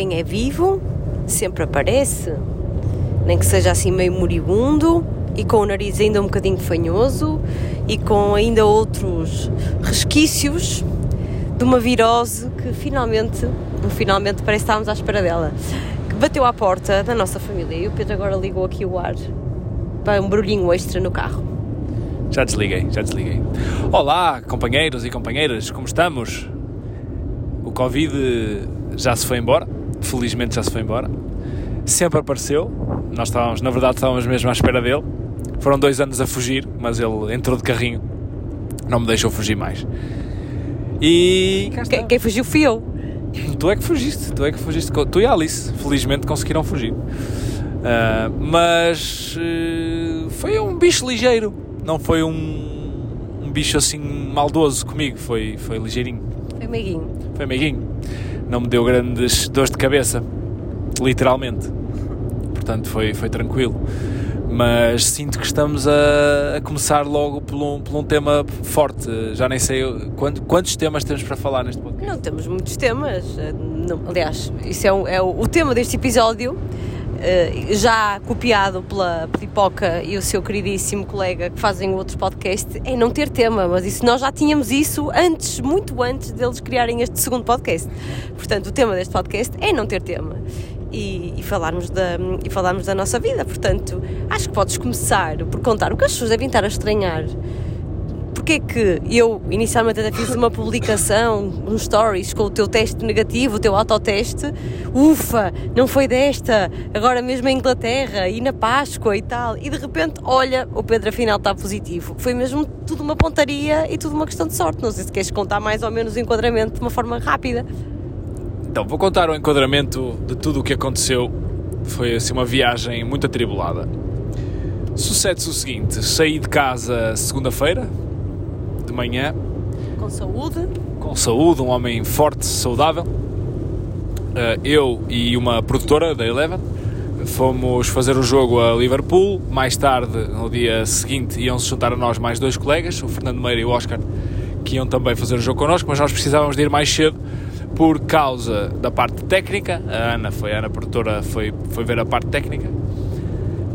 quem é vivo sempre aparece, nem que seja assim meio moribundo e com o nariz ainda um bocadinho fanhoso e com ainda outros resquícios de uma virose que finalmente, finalmente parece que estávamos à espera dela, que bateu à porta da nossa família e o Pedro agora ligou aqui o ar para um barulhinho extra no carro. Já desliguei, já desliguei. Olá, companheiros e companheiras, como estamos? O Covid já se foi embora, felizmente já se foi embora. Sempre apareceu, nós estávamos, na verdade, estávamos mesmo à espera dele. Foram dois anos a fugir, mas ele entrou de carrinho, não me deixou fugir mais. E. Quem, quem fugiu fui eu. Tu é que fugiste, tu é que fugiste. Tu e a Alice, felizmente, conseguiram fugir. Uh, mas uh, foi um bicho ligeiro, não foi um, um, bicho assim maldoso comigo, foi, foi ligeirinho. Foi meiguinho. Foi meiguinho. Não me deu grandes dores de cabeça, literalmente. Portanto, foi, foi tranquilo mas sinto que estamos a, a começar logo por um, por um, tema forte. Já nem sei quantos, quantos temas temos para falar neste podcast. Não temos muitos temas. Não, aliás, isso é, um, é o, o, tema deste episódio. Uh, já copiado pela Pipoca e o seu queridíssimo colega que fazem outro podcast, é não ter tema, mas isso nós já tínhamos isso antes, muito antes deles criarem este segundo podcast. Portanto, o tema deste podcast é não ter tema e, e, falarmos da, e falarmos da nossa vida. Portanto, acho que podes começar por contar o que as pessoas devem estar a estranhar. Porque é que eu inicialmente até fiz uma publicação, um stories com o teu teste negativo, o teu autoteste, ufa, não foi desta, agora mesmo em Inglaterra e na Páscoa e tal, e de repente, olha, o Pedro afinal está positivo. Foi mesmo tudo uma pontaria e tudo uma questão de sorte. Não sei se queres contar mais ou menos o enquadramento de uma forma rápida. Então, vou contar o enquadramento de tudo o que aconteceu. Foi assim uma viagem muito atribulada. Sucede-se o seguinte: saí de casa segunda-feira, de manhã. Com saúde? Com saúde, um homem forte, saudável. Eh, eu e uma produtora da Eleven fomos fazer o jogo a Liverpool. Mais tarde, no dia seguinte, iam se juntar a nós mais dois colegas, o Fernando Meira e o Oscar, que iam também fazer o jogo connosco, mas nós precisávamos de ir mais cedo por causa da parte técnica. A Ana foi a Ana produtora, foi, foi ver a parte técnica.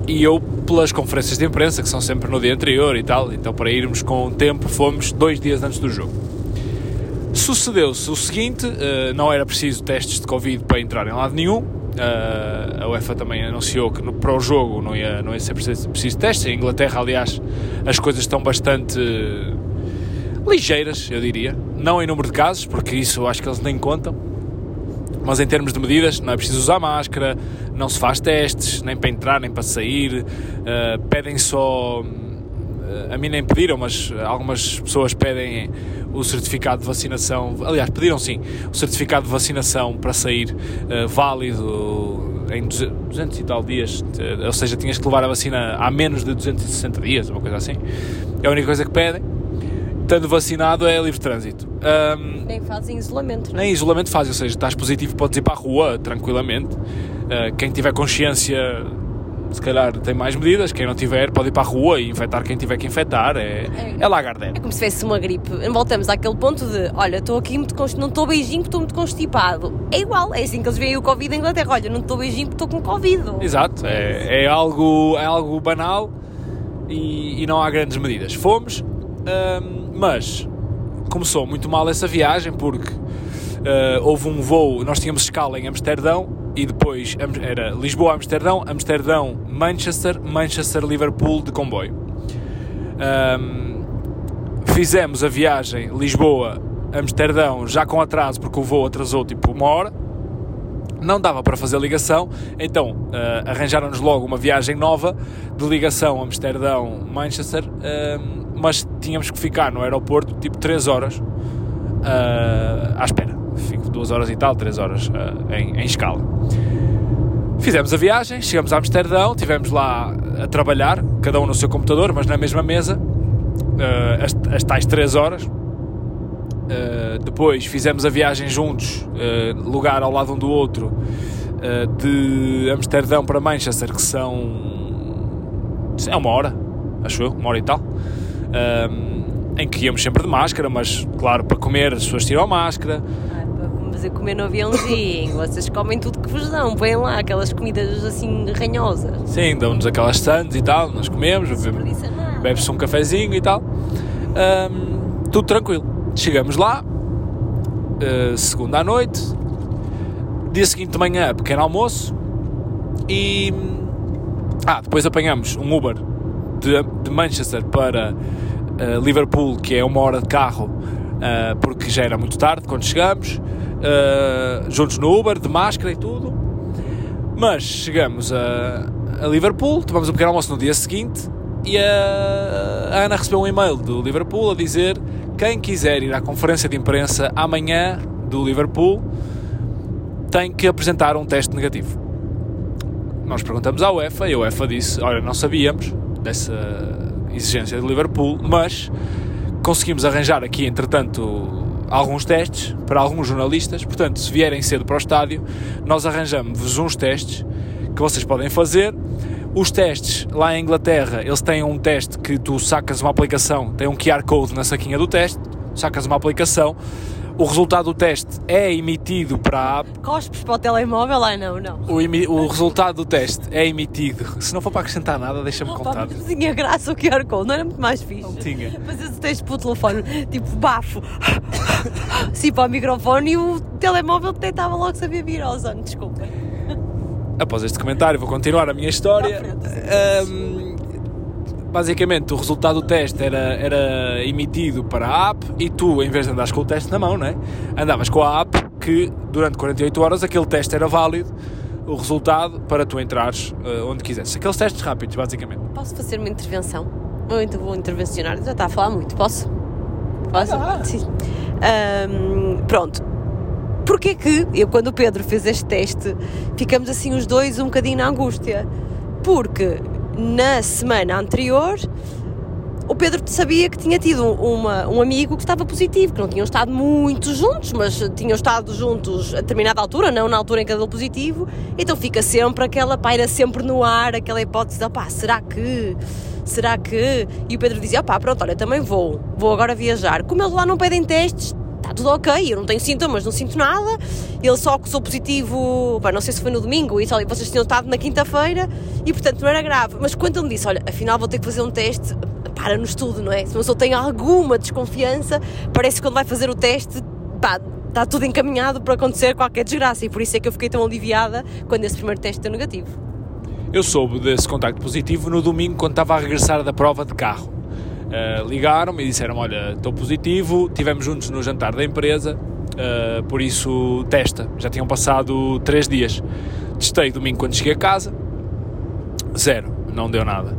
E eu pelas conferências de imprensa, que são sempre no dia anterior e tal, então para irmos com o tempo fomos dois dias antes do jogo. Sucedeu-se o seguinte, uh, não era preciso testes de Covid para entrar em lado nenhum, uh, a UEFA também anunciou que para o jogo não ia, não ia ser preciso, preciso testes, em Inglaterra aliás as coisas estão bastante ligeiras, eu diria. Não em número de casos, porque isso acho que eles nem contam. Mas em termos de medidas, não é preciso usar máscara, não se faz testes, nem para entrar, nem para sair. Uh, pedem só. Uh, a mim nem pediram, mas algumas pessoas pedem o certificado de vacinação. Aliás, pediram sim, o certificado de vacinação para sair uh, válido em 200 e tal dias, ou seja, tinhas que levar a vacina há menos de 260 dias, uma coisa assim. É a única coisa que pedem estando vacinado é livre trânsito. Um, nem fazem isolamento. Não? Nem isolamento fazem, ou seja, estás positivo, podes ir para a rua tranquilamente. Uh, quem tiver consciência, se calhar tem mais medidas. Quem não tiver, pode ir para a rua e infectar quem tiver que infectar. É, é, é lagarder. É como se fosse uma gripe. Voltamos àquele ponto de: olha, estou aqui muito não estou beijinho porque estou muito constipado. É igual, é assim que eles veem o Covid em Inglaterra. Olha, não estou beijinho porque estou com Covid. Exato, é, é, algo, é algo banal e, e não há grandes medidas. Fomos. Um, mas começou muito mal essa viagem porque uh, houve um voo, nós tínhamos escala em Amsterdão e depois era Lisboa-Amsterdão, Amsterdão-Manchester, Manchester-Liverpool de comboio. Um, fizemos a viagem Lisboa-Amsterdão já com atraso porque o voo atrasou tipo uma hora não dava para fazer ligação, então uh, arranjaram-nos logo uma viagem nova de ligação Amsterdão-Manchester, uh, mas tínhamos que ficar no aeroporto tipo 3 horas uh, à espera. Fico 2 horas e tal, 3 horas uh, em, em, escala. Fizemos a viagem, chegamos a Amsterdão, estivemos lá a trabalhar, cada um no seu computador, mas na mesma mesa, uh, as, as tais 3 horas. depois fizemos a viagem juntos, lugar ao lado um do outro, de Amsterdão para Manchester, que são. É uma hora, acho eu, uma hora e tal um, em que íamos sempre de máscara, mas claro, para comer as pessoas tiram a máscara. Ah, fazer comer no aviãozinho, vocês comem tudo que vos dão, põem lá aquelas comidas assim ranhosas. Sim, dão-nos aquelas sandes e tal, nós comemos, bebe-se um cafezinho e tal. Ahm, tudo tranquilo. Chegamos lá, eh, segunda à noite, dia seguinte de manhã, pequeno almoço e. Ah, depois apanhamos um Uber de, de Manchester para eh, Liverpool, que é uma hora de carro, eh, porque já era muito tarde quando chegamos, eh, juntos no Uber, de máscara e tudo. Mas chegamos a, a Liverpool, tomamos um pequeno almoço no dia seguinte e a, a Ana recebeu um e-mail do Liverpool a dizer quem quiser ir à conferência de imprensa amanhã do Liverpool tem que apresentar um teste negativo. Nós perguntamos à UEFA e a UEFA disse: Olha, não sabíamos dessa exigência do Liverpool, mas conseguimos arranjar aqui, entretanto, alguns testes para alguns jornalistas. Portanto, se vierem cedo para o estádio, nós arranjamos-vos uns testes que vocês podem fazer. Os testes lá em Inglaterra, eles têm um teste que tu sacas uma aplicação, tem um QR Code na saquinha do teste, sacas uma aplicação, o resultado do teste é emitido para a app Cospes para o telemóvel? Ai não, não. o, o resultado do teste é emitido. Se não for para acrescentar nada, deixa-me Opa, contar. mas tinha graça o QR Code, não era muito mais fixe? Não tinha. Fazer o teste pelo telefone, tipo bafo, sim para o microfone e o telemóvel detectava logo que sabia vir Ozone, desculpa. Após este comentário, vou continuar a minha história. Ahm, basicamente, o resultado do teste era, era emitido para a app e tu, em vez de andares com o teste na mão, né, andavas com a app que durante 48 horas aquele teste era válido, o resultado para tu entrares eh, onde quisesse. Aqueles testes rápidos, basicamente. Posso fazer uma intervenção? Então vou intervencionar? Já está a falar muito, posso? Posso? Ah. Sim. Ahm, pronto. Porquê que, eu quando o Pedro fez este teste, ficamos assim os dois um bocadinho na angústia? Porque na semana anterior o Pedro sabia que tinha tido uma, um amigo que estava positivo, que não tinham estado muito juntos, mas tinham estado juntos a determinada altura, não na altura em que deu positivo, então fica sempre aquela paira sempre no ar, aquela hipótese de opá, será que? Será que? E o Pedro dizia, opá, pronto, olha, também vou, vou agora viajar. Como eles lá não pedem testes, está tudo ok, eu não tenho sintomas, não sinto nada, ele só acusou positivo, pá, não sei se foi no domingo, e vocês tinham estado na quinta-feira, e portanto não era grave. Mas quando ele me disse, olha, afinal vou ter que fazer um teste, para-nos tudo, não é? Se uma pessoa tem alguma desconfiança, parece que quando vai fazer o teste, pá, está tudo encaminhado para acontecer qualquer desgraça, e por isso é que eu fiquei tão aliviada quando esse primeiro teste deu negativo. Eu soube desse contacto positivo no domingo quando estava a regressar da prova de carro. Uh, Ligaram-me e disseram: Olha, estou positivo, estivemos juntos no jantar da empresa, uh, por isso testa. Já tinham passado três dias. Testei domingo quando cheguei a casa, zero, não deu nada.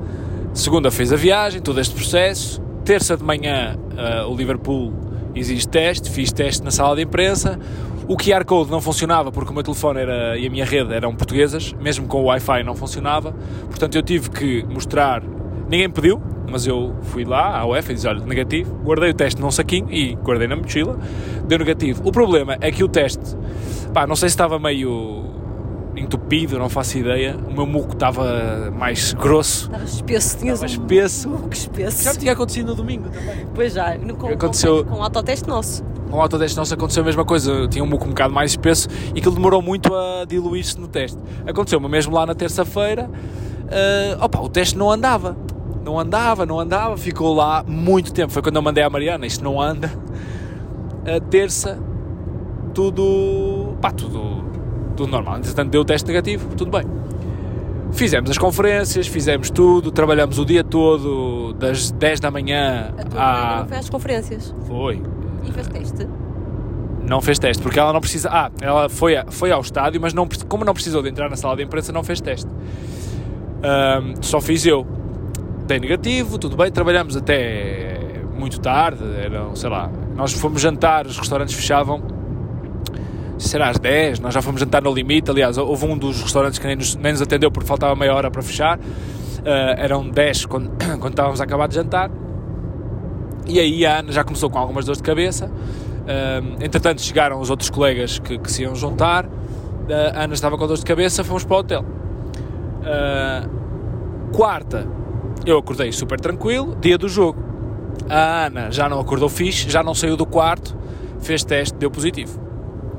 Segunda fez a viagem, todo este processo. Terça de manhã, uh, o Liverpool exige teste, fiz teste na sala de imprensa. O QR Code não funcionava porque o meu telefone era, e a minha rede eram portuguesas, mesmo com o Wi-Fi não funcionava. Portanto, eu tive que mostrar. Ninguém pediu, mas eu fui lá à UEFA e disse: Olha, negativo. Guardei o teste num saquinho e guardei na mochila. Deu negativo. O problema é que o teste, pá, não sei se estava meio entupido, não faço ideia. O meu muco estava mais grosso, Estava espesso, tinhas estava um espesso. que espesso. Já tinha acontecido no domingo também. Pois já, no, com, Aconteceu- com, com o autoteste nosso. Com o autoteste nosso aconteceu a mesma coisa, Eu tinha um muco um bocado mais espesso e aquilo demorou muito a diluir-se no teste. Aconteceu-me mesmo lá na terça-feira, ah, opa, o teste não andava. Não andava, não andava, ficou lá muito tempo. Foi quando eu mandei à Mariana, isto não anda. A terça, tudo, pá, tudo, tudo normal. Entretanto, deu o teste negativo, tudo bem. Fizemos as conferências, fizemos tudo, trabalhamos o dia todo, das 10 da manhã à... foi às conferências. Foi, E fez teste. não fez teste, porque ela não precisa. Ah, ela foi, a- foi ao estádio, mas não, como não precisou de entrar na sala de imprensa, não fez teste. Ahm, só fiz eu. Dei negativo, tudo bem, trabalhamos até muito tarde, eram, sei lá, nós fomos jantar, os restaurantes fechavam, será às 10, nós já fomos jantar no limite, aliás, houve um dos restaurantes que nem nos, nem nos atendeu porque faltava meia hora para fechar, Ah, eram 10 quando, quando estávamos a acabar de jantar, e aí a Ana já começou com algumas dores de cabeça. Um, entretanto, chegaram os outros colegas que, que se iam juntar. Uh, a Ana estava com dores de cabeça, fomos para o hotel. Uh, quarta, eu acordei super tranquilo, dia do jogo. A Ana já não acordou fixe, já não saiu do quarto, fez teste, deu positivo.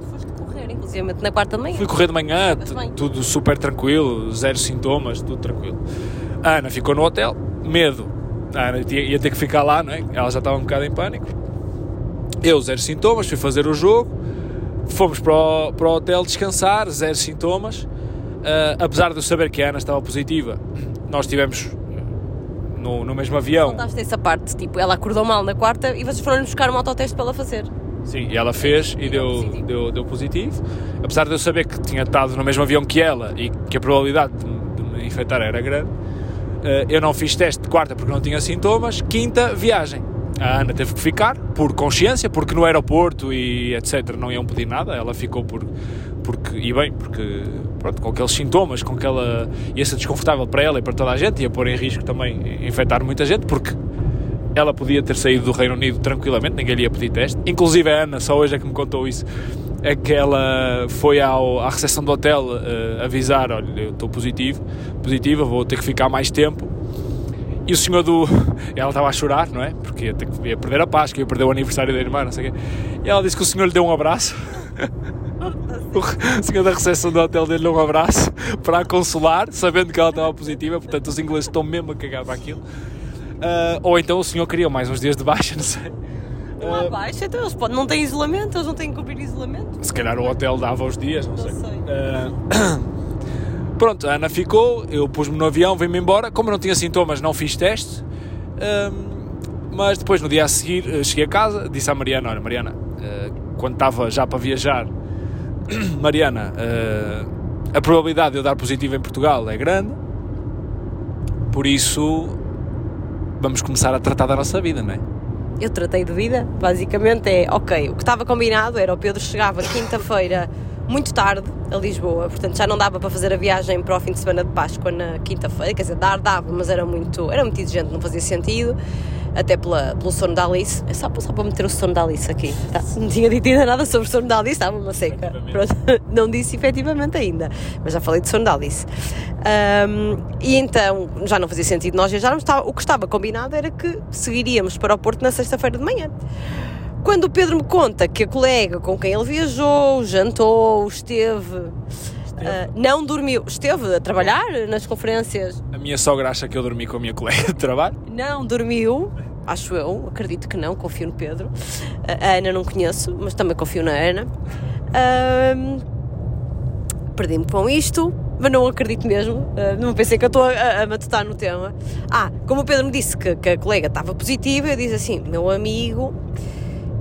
Foste efetivamente na quarta de manhã. Fui correr de manhã, tudo super tranquilo, zero sintomas, tudo tranquilo. A Ana ficou no hotel, medo. A Ana ia, ia ter que ficar lá, não é? Ela já estava um bocado em pânico. Eu, zero sintomas, fui fazer o jogo. Fomos para o, para o hotel descansar, zero sintomas. Ah, apesar de eu saber que a Ana estava positiva, nós estivemos no, no mesmo avião. Contaste essa parte, tipo, ela acordou mal na quarta e vocês foram-lhe buscar um autoteste para ela fazer. Sim, e ela fez e deu, positivo. deu, deu positivo. Apesar de eu saber que tinha estado no mesmo avião que ela e que a probabilidade de, me- de me infectar era grande, eh, eu não fiz teste de quarta porque não tinha sintomas. Quinta, viagem. A Ana teve que ficar por consciência, porque no aeroporto e etc. não iam pedir nada. Ela ficou por. Porque, e bem, porque pronto, com aqueles sintomas, com aquela. ia ser desconfortável para ela e para toda a gente, ia pôr em risco também infectar muita gente, porque ela podia ter saído do Reino Unido tranquilamente, ninguém lhe ia pedir teste. Inclusive a Ana, só hoje é que me contou isso, é que ela foi ao, à recepção do hotel eh, avisar, olha, eu estou positivo, positiva, vou ter que ficar mais tempo. E o senhor do... Ela estava a chorar, não é? Porque ia, ter ia perder a Páscoa, ia perder o aniversário da irmã, não sei o quê. E ela disse que o senhor lhe deu um abraço. O senhor da recepção do hotel deu-lhe um abraço para a consolar, sabendo que ela estava positiva, portanto os ingleses estão mesmo a cagar para aquilo. Ah, ou então o senhor queria mais uns dias de baixa, não sei. Não há baixa, então eles podem, não têm isolamento, eles não têm que cumprir isolamento. Se calhar o hotel dava os dias, não, Não sei. sei. Ah, pronto, a Ana ficou, eu pus-me no avião, vim-me embora. Como não tinha sintomas, não fiz teste. Ah, mas depois, no dia a seguir, eh, cheguei a casa, disse à Mariana: Olha, Mariana, quando estava já para viajar, Mariana, eh, a probabilidade de eu dar positivo em Portugal é grande, por isso vamos começar a tratar da nossa vida, não é? Eu tratei de vida, basicamente é, ok, o que estava combinado era o Pedro chegava quinta-feira muito tarde a Lisboa, portanto já não dava para fazer a viagem para o fim de semana de Páscoa na quinta-feira, quer dizer, dar dava, mas era muito, era muito exigente, não fazia sentido, até pela, pelo sono da Alice, é só, só para meter o sono da Alice aqui, tá? não tinha dito ainda nada sobre o sono da Alice, estava uma seca, Pronto, não disse efetivamente ainda, mas já falei de sono da Alice. Ahm, e então já não fazia sentido nós viajarmos, estava- o que estava combinado era que seguiríamos para o Porto na sexta-feira de manhã. Quando o Pedro me conta que a colega com quem ele viajou, jantou, esteve, ah, não dormiu, esteve a trabalhar nas conferências, A minha sogra acha que eu dormi com a minha colega de trabalho. não dormiu, acho eu, acredito que não, confio no Pedro. A Ana não conheço, mas também confio na Ana. Ahm, Perdi-me com isto, mas não acredito mesmo. Ah, não pensei que eu estou a, a, a matutar no tema. Ah, como o Pedro me disse que, que a colega estava positiva, eu disse assim: meu amigo,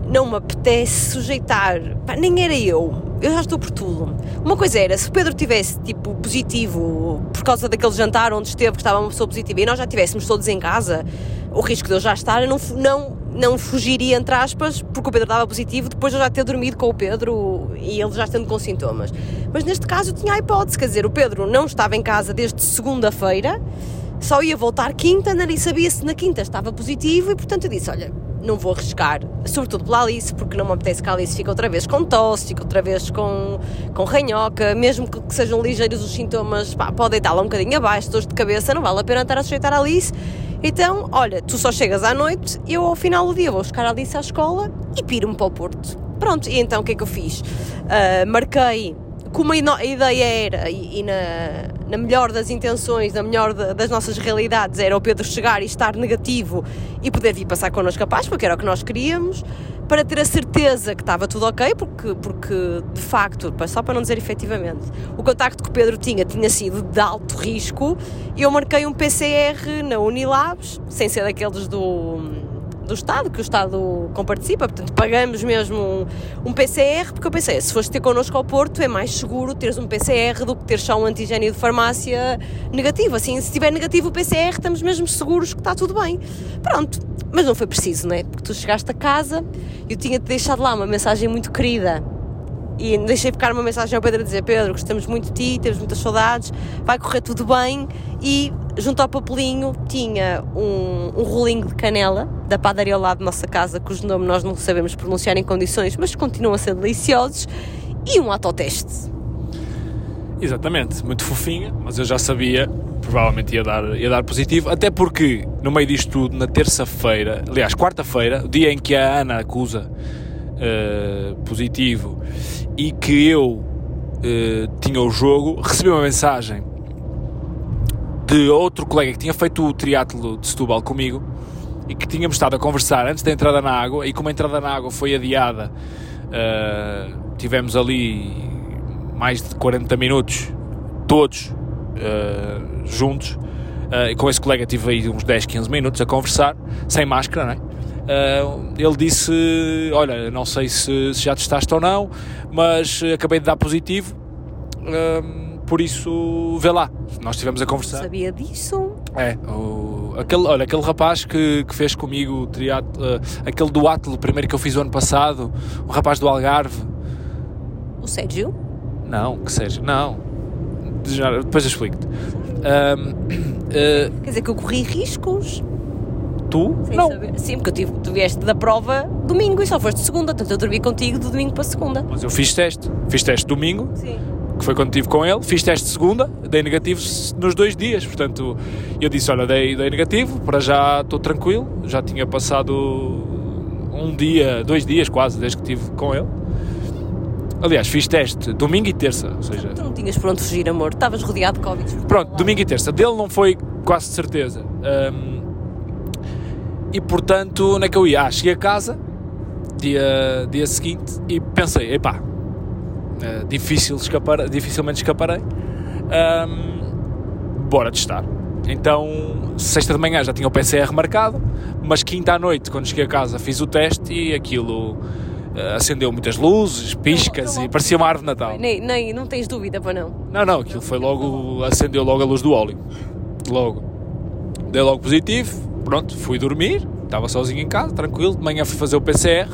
não me apetece sujeitar. Pá, nem era eu. Eu já estou por tudo. Uma coisa era, se o Pedro tivesse, tipo, positivo por causa daquele jantar onde esteve, que estava uma pessoa positiva, e nós já estivéssemos todos em casa, o risco de eu já estar, eu não, não, não fugiria, entre aspas, porque o Pedro estava positivo, depois de eu já ter dormido com o Pedro e ele já estando com sintomas. Mas neste caso eu tinha a hipótese, quer dizer, o Pedro não estava em casa desde segunda-feira, só ia voltar quinta, nem sabia se na quinta estava positivo e portanto eu disse, olha, não vou arriscar, sobretudo pela Alice, porque não me apetece que a Alice fique outra vez com tosse, fique outra vez com, com ranhoca, mesmo que, que sejam ligeiros os sintomas, pá, pode deitar-la um bocadinho abaixo, dores de cabeça, não vale a pena estar a sujeitar a Alice. Então, olha, tu só chegas à noite, eu ao final do dia vou buscar a Alice à escola e piro-me para o Porto. Pronto, e então o que é que eu fiz? Ah, marquei como a ideia era, e, e na, na melhor das intenções, na melhor da- das nossas realidades, era o Pedro chegar e estar negativo e poder vir passar connosco a Páscoa, que era o que nós queríamos, para ter a certeza que estava tudo ok, porque, porque de facto, só para não dizer efetivamente, o contacto que o Pedro tinha tinha sido de alto risco, e eu marquei um PCR na Unilabs, sem ser daqueles do do Estado, que o Estado comparticipa, portanto pagamos mesmo um, um PCR, porque eu pensei, se fores ter connosco ao Porto é mais seguro teres um PCR do que ter só um antigênio de farmácia negativo, assim, se tiver negativo o PCR estamos mesmo seguros que está tudo bem. Pronto, mas não foi preciso, não é? Porque tu chegaste a casa, eu tinha-te deixado lá uma mensagem muito querida, e deixei ficar uma mensagem ao Pedro a dizer Pedro, gostamos muito de ti, temos muitas saudades, vai correr tudo bem e junto ao papelinho tinha um, um rolinho de canela da padaria ao lado da nossa casa, cujo nome nós não sabemos pronunciar em condições, mas continuam a ser deliciosos e um autoteste. Exatamente, muito fofinha, mas eu já sabia, provavelmente ia dar, ia dar positivo, até porque no meio disto tudo, na terça-feira, aliás, quarta-feira, o dia em que a Ana acusa eh, positivo e que eu eh, tinha o jogo, recebi uma mensagem de outro colega que tinha feito o triatlo de Setúbal comigo e que tínhamos estado a conversar antes da entrada na água e como a entrada na água foi adiada uh, tivemos ali mais de 40 minutos todos uh, juntos uh, e com esse colega tive aí uns 10, 15 minutos a conversar sem máscara, não é? Ele disse: Olha, não sei se, se, já testaste ou não, mas acabei de dar positivo por isso, vê lá, nós estivemos a conversar. Sabia disso? É, o, aquele, olha, aquele rapaz que, que fez comigo o triatlo, uh, aquele do Atlo, primeiro que eu fiz o ano passado, o rapaz do Algarve. O Sérgio? Não, que Sérgio, não. Já, depois eu explico-te. Uh, Quer dizer que eu corri riscos. Tu? Sem não. Saber. Sim, porque eu tive, tu vieste da prova domingo e só foste segunda, portanto eu dormi contigo de domingo para segunda. Mas eu fiz teste. Fiz teste domingo. Sim que foi quando estive com ele, fiz teste de segunda, dei negativo nos dois dias, portanto eu disse, olha, dei, dei negativo, para já estou tranquilo, já tinha passado um dia, dois dias quase, desde que estive com ele. Aliás, fiz teste domingo e terça, ou seja... Tu não tinhas por onde fugir, amor, estavas rodeado de Covid. Pronto, domingo e terça, dele não foi quase certeza. Um, e portanto, onde é que eu ia? Ah, cheguei a casa, dia, dia seguinte, e pensei, epá, uh, difícil escapar, dificilmente escaparei. Um, bora testar. Então, sexta de manhã já tinha o PCR marcado, mas quinta à noite, quando cheguei a casa, fiz o teste e aquilo uh, acendeu muitas luzes, piscas não, não, e parecia uma árvore de Natal. Nem, nem, não tens dúvida para não? Não, não, aquilo foi logo, acendeu logo a luz do óleo. Logo. Dei logo positivo, pronto, fui dormir, estava sozinho em casa, tranquilo, de manhã fui fazer o PCR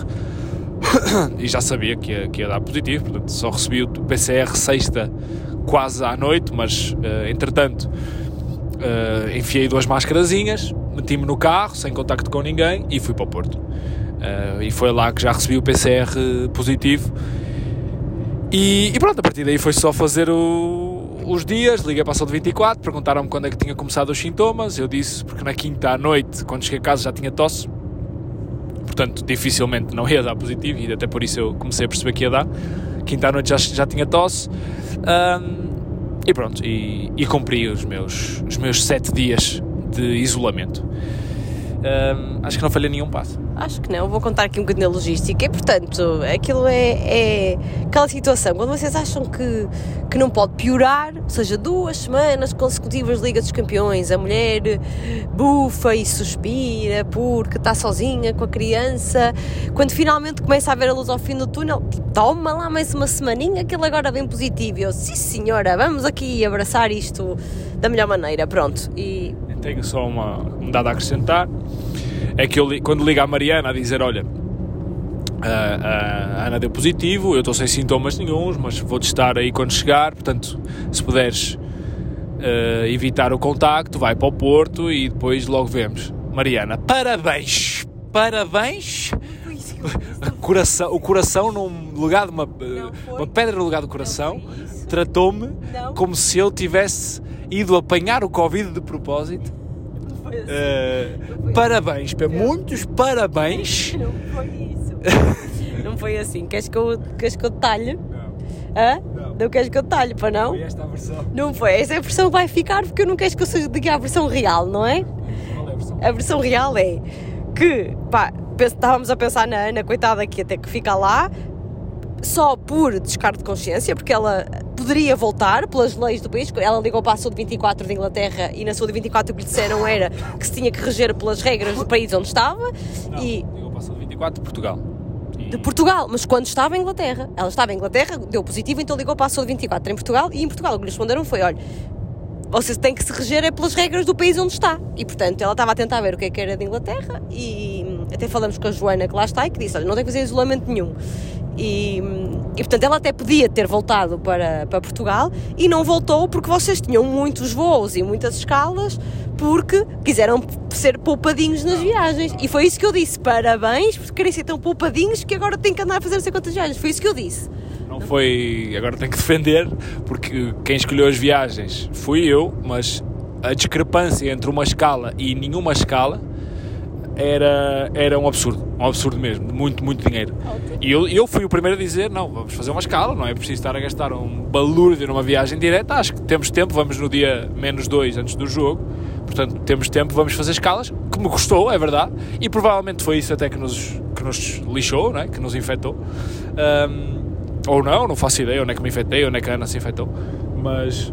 e já sabia que ia, que ia dar positivo, portanto só recebi o PCR sexta quase à noite, mas uh, entretanto uh, enfiei duas máscarazinhas, meti-me no carro sem contacto com ninguém e fui para o Porto. Uh, e foi lá que já recebi o PCR positivo. E, e, pronto, a partir daí foi só fazer o, os dias, liguei para a saúde 24, perguntaram-me quando é que tinha começado os sintomas, eu disse, porque na quinta à noite, quando cheguei a casa já tinha tosse, portanto dificilmente não ia dar positivo e até por isso eu comecei a perceber que ia dar. Quinta à noite já, já tinha tosse um, e pronto, e, e cumpri os meus, os meus sete dias de isolamento. Um, acho que não falhei nenhum passo. Acho que não, vou contar aqui um bocadinho da logística e, portanto, aquilo é, é aquela situação, quando vocês acham que, que não pode piorar, ou seja, duas semanas consecutivas de Liga dos Campeões, a mulher bufa e suspira porque está sozinha com a criança, quando finalmente começa a ver a luz ao fim do túnel, toma lá mais uma semaninha ele agora vem positivo. E eu, sim senhora, vamos aqui abraçar isto da melhor maneira, pronto. E... Tenho só uma, um dado a acrescentar é que eu, quando ligo à Mariana a dizer, olha, a, a Ana deu positivo, eu estou sem sintomas nenhums, mas vou testar aí quando chegar, portanto, se puderes uh, evitar o contacto, vai para o Porto e depois logo vemos. Mariana, parabéns! Parabéns! coração, o coração num lugar de uma, uma pedra no lugar do coração tratou-me como se eu tivesse ido apanhar o Covid de propósito Uh, parabéns, para muitos parabéns. Não foi isso. não foi assim. Queres que eu, queres que eu detalhe? Não. Hã? Não. Não queres que eu detalhe, para não? Foi esta a versão. Não foi. Essa é a versão que vai ficar porque eu não quero que eu seja diga a versão real, não é? Qual é a versão? A versão real é que, pá, estávamos a pensar na Ana, coitada, que até que fica lá, só por descarte de consciência, porque ela poderia voltar pelas leis do país. Ela ligou para a saúde 24 de Inglaterra e na saúde 24 o que lhe disseram era que se tinha que reger pelas regras do país onde estava. Não, e... ligou para a saúde 24 de Portugal. De Portugal, mas quando estava em Inglaterra. Ela estava em Inglaterra, deu positivo, então ligou para a saúde 24 em Portugal e em Portugal o que lhe responderam foi: olha, você tem que se reger é pelas regras do país onde está. E portanto ela estava a tentar ver o que é que era de Inglaterra e hum, até falamos com a Joana que lá está e que disse: olha, não tem que fazer isolamento nenhum. E, e portanto ela até podia ter voltado para, para Portugal e não voltou porque vocês tinham muitos voos e muitas escalas porque quiseram ser poupadinhos nas viagens. E foi isso que eu disse. Parabéns por querem ser tão poupadinhos que agora têm que andar a fazer não sei quantas viagens. Foi isso que eu disse. Não foi. Agora tenho que defender, porque quem escolheu as viagens fui eu, mas a discrepância entre uma escala e nenhuma escala era, era um absurdo, um absurdo mesmo, muito, muito dinheiro. E eu, eu fui o primeiro a dizer, não, vamos fazer uma escala, não é preciso estar a gastar um balúrdio numa viagem direta, acho que temos tempo, vamos no dia menos dois antes do jogo, portanto temos tempo, vamos fazer escalas, que me gostou, é verdade, e provavelmente foi isso até que nos, que nos lixou, não é? que nos infectou. Um, ou não, não faço ideia onde é que me infectei, onde é que a Ana se infectou, mas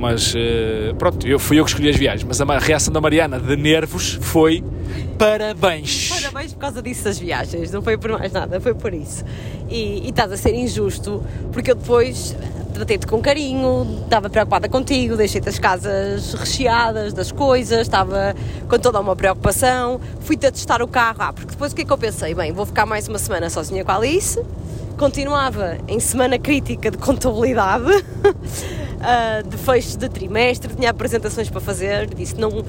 mas uh, pronto, eu fui eu que escolhi as viagens. Mas a reação da Mariana de nervos foi parabéns. Parabéns por causa disso das viagens, não foi por mais nada, foi por isso. E, e estás a ser injusto, porque eu depois tratei-te com carinho, estava preocupada contigo, deixei-te as casas recheadas das coisas, estava com toda uma preocupação, fui-te a testar o carro, ah, porque depois o que é que eu pensei? Bem, vou ficar mais uma semana sozinha com a Alice, continuava em semana crítica de contabilidade, uh, de fecho de trimestre, tinha apresentações para fazer, disse não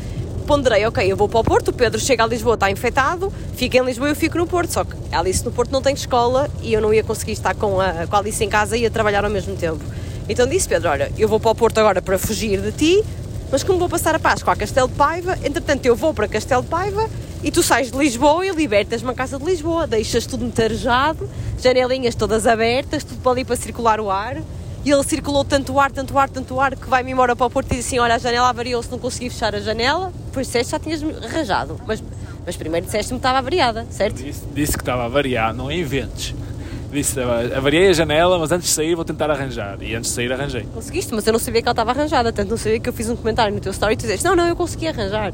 ponderei, ok, eu vou para o Porto, o Pedro chega a Lisboa, está infectado, fica em Lisboa e eu fico no Porto. Só que a Alice no Porto não tem escola e eu não ia conseguir estar com a, com a Alice em casa e a trabalhar ao mesmo tempo. Então disse, Pedro, olha, eu vou para o Porto agora para fugir de ti, mas como vou passar a Páscoa a Castelo de Paiva, entretanto eu vou para Castelo de Paiva e tu sais de Lisboa e libertas-me a casa de Lisboa, deixas tudo metarejado, janelinhas todas abertas, tudo para ali para circular o ar e ele circulou tanto ar, tanto ar, tanto ar, que vai-me embora para o Porto e diz assim: Olha, a janela avariou-se, não consegui fechar a janela. Depois disseste já tinhas arranjado. Mas, mas primeiro disseste-me que estava avariada, certo? Disse, disse que estava avariada, não inventes. Disse, avariei a janela, mas antes de sair vou tentar arranjar. E antes de sair arranjei. Conseguiste, mas eu não sabia que ela estava arranjada, tanto não sabia que eu fiz um comentário no teu story e tu disseste: Não, não, eu consegui arranjar.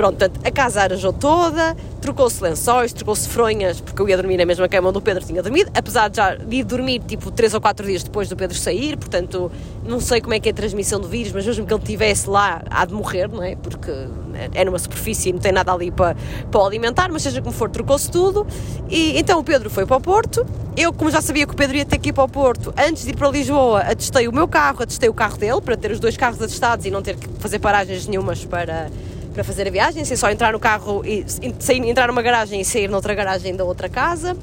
Pronto, portanto, a casa arranjou toda, trocou-se lençóis, trocou-se fronhas, porque eu ia dormir na mesma cama onde o Pedro tinha dormido, apesar de já ir dormir tipo 3 ou 4 dias depois do Pedro sair, portanto, não sei como é que é a transmissão do vírus, mas mesmo que ele estivesse lá, há de morrer, não é? Porque é numa superfície e não tem nada ali para, para alimentar, mas seja como for, trocou-se tudo. E então o Pedro foi para o Porto. Eu, como já sabia que o Pedro ia ter que ir para o Porto, antes de ir para Lisboa, atestei o meu carro, atestei o carro dele, para ter os dois carros atestados e não ter que fazer paragens nenhumas para para fazer a viagem, sem só entrar no carro e sair, entrar numa garagem e sair noutra garagem da outra casa.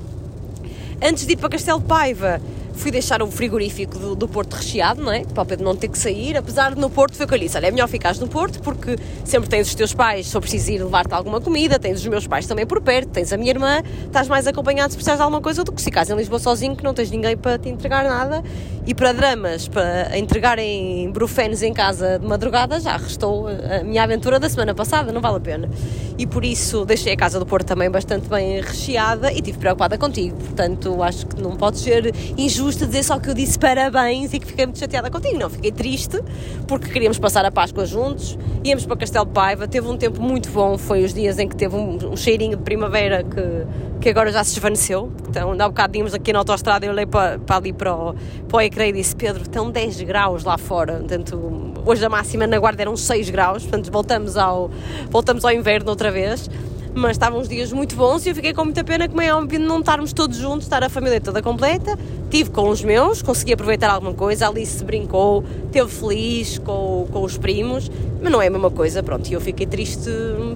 Antes de ir para Castelo Paiva, fui deixar o frigorífico do, do Porto recheado, não é? Para o Pedro não ter que sair, apesar de no Porto foi o que eu disse, olha, é melhor ficares no Porto porque sempre tens os teus pais, se eu preciso ir levar-te alguma comida, tens os meus pais também por perto, tens a minha irmã, estás mais acompanhado se precisares de alguma coisa do que se ficares em Lisboa sozinho que não tens ninguém para te entregar nada e para dramas, para entregarem brufenos em casa de madrugada, já restou a minha aventura da semana passada, não vale a pena. E por isso deixei a casa do Porto também bastante bem recheada e estive preocupada contigo, portanto acho que não pode ser injusto justo dizer só que eu disse parabéns e que fiquei muito chateada contigo. Não, fiquei triste porque queríamos passar a Páscoa juntos, íamos para Castelo de Paiva, teve um tempo muito bom, foi os dias em que teve um, um cheirinho de primavera que, que agora já se desvaneceu. Então, há um bocado íamos aqui na autostrada e olhei para, para ali para o, para o ecrã e disse: Pedro, estão 10 graus lá fora. Portanto, hoje a máxima na Guarda eram 6 graus, portanto, voltamos ao, voltamos ao inverno outra vez mas estavam uns dias muito bons e eu fiquei com muita pena que meio ao não estarmos todos juntos, estar a família toda completa. Tive com os meus, consegui aproveitar alguma coisa, a Alice brincou, teve feliz com, com os primos, mas não é a mesma coisa, pronto, e eu fiquei triste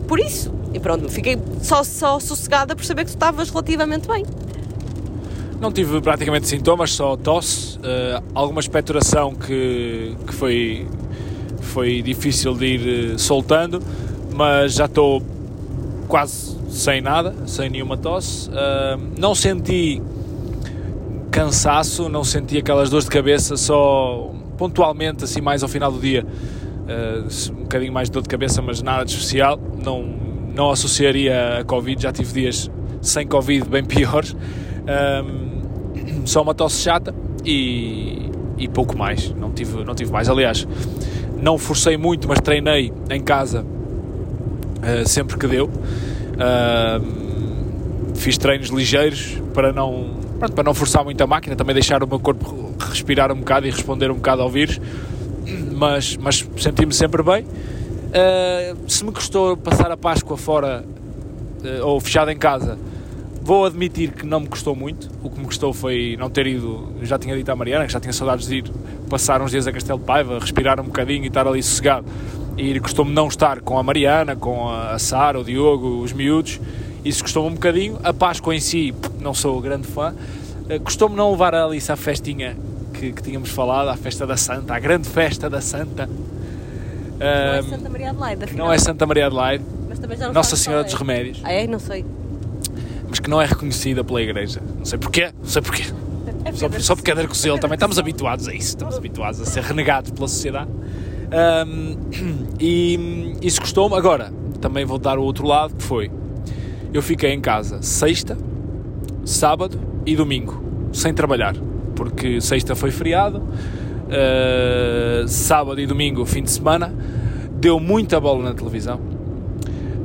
por isso. E pronto, fiquei só, só sossegada por saber que tu estavas relativamente bem. Não tive praticamente sintomas, só tosse, uh, alguma expectoração que, que foi, foi difícil de ir uh, soltando, mas já estou quase sem nada, sem nenhuma tosse. Uh, não senti cansaço, não senti aquelas dores de cabeça, só pontualmente, assim, mais ao final do dia, uh, um bocadinho mais de dor de cabeça, mas nada de especial. Não, não associaria a Covid, já tive dias sem Covid bem piores. Só uma tosse chata e, e pouco mais, não tive, não tive mais. Aliás, não forcei muito, mas treinei em casa uh, sempre que deu. Uh, fiz treinos ligeiros para não, pronto, para não forçar muito a máquina, também deixar o meu corpo respirar um bocado e responder um bocado ao vírus, mas, mas senti-me sempre bem. Uh, se me custou passar a Páscoa fora ou fechado em casa, Vou admitir que não me custou muito. O que me custou foi não ter ido. Já tinha dito à Mariana que já tinha saudades de ir passar uns dias a Castelo Paiva, respirar um bocadinho e estar ali sossegado e costumo não estar com a Mariana, com a Sara, o Diogo, os miúdos, isso custou um bocadinho. A Páscoa em si, não sou grande fã. Eh, costumo não levar a Alice à festinha que, que, tínhamos falado, à festa da Santa, à grande festa da Santa. Não é Santa Maria Adelaide, Não é Santa Maria Adelaide, Mas também já não Nossa Senhora dos é. Remédios, Ah, é? Não sei. mas que não é reconhecida pela igreja. Não sei porquê, não sei porquê. É Só, só porque é Arcozelo também estamos habituados a isso, estamos habituados a ser renegados pela sociedade. Ahm, e isso custou-me. Agora, também vou dar o outro lado, que foi, eu fiquei em casa sexta, sábado e domingo, sem trabalhar, porque sexta foi feriado, ah, sábado e domingo, fim de semana, deu muita bola na televisão.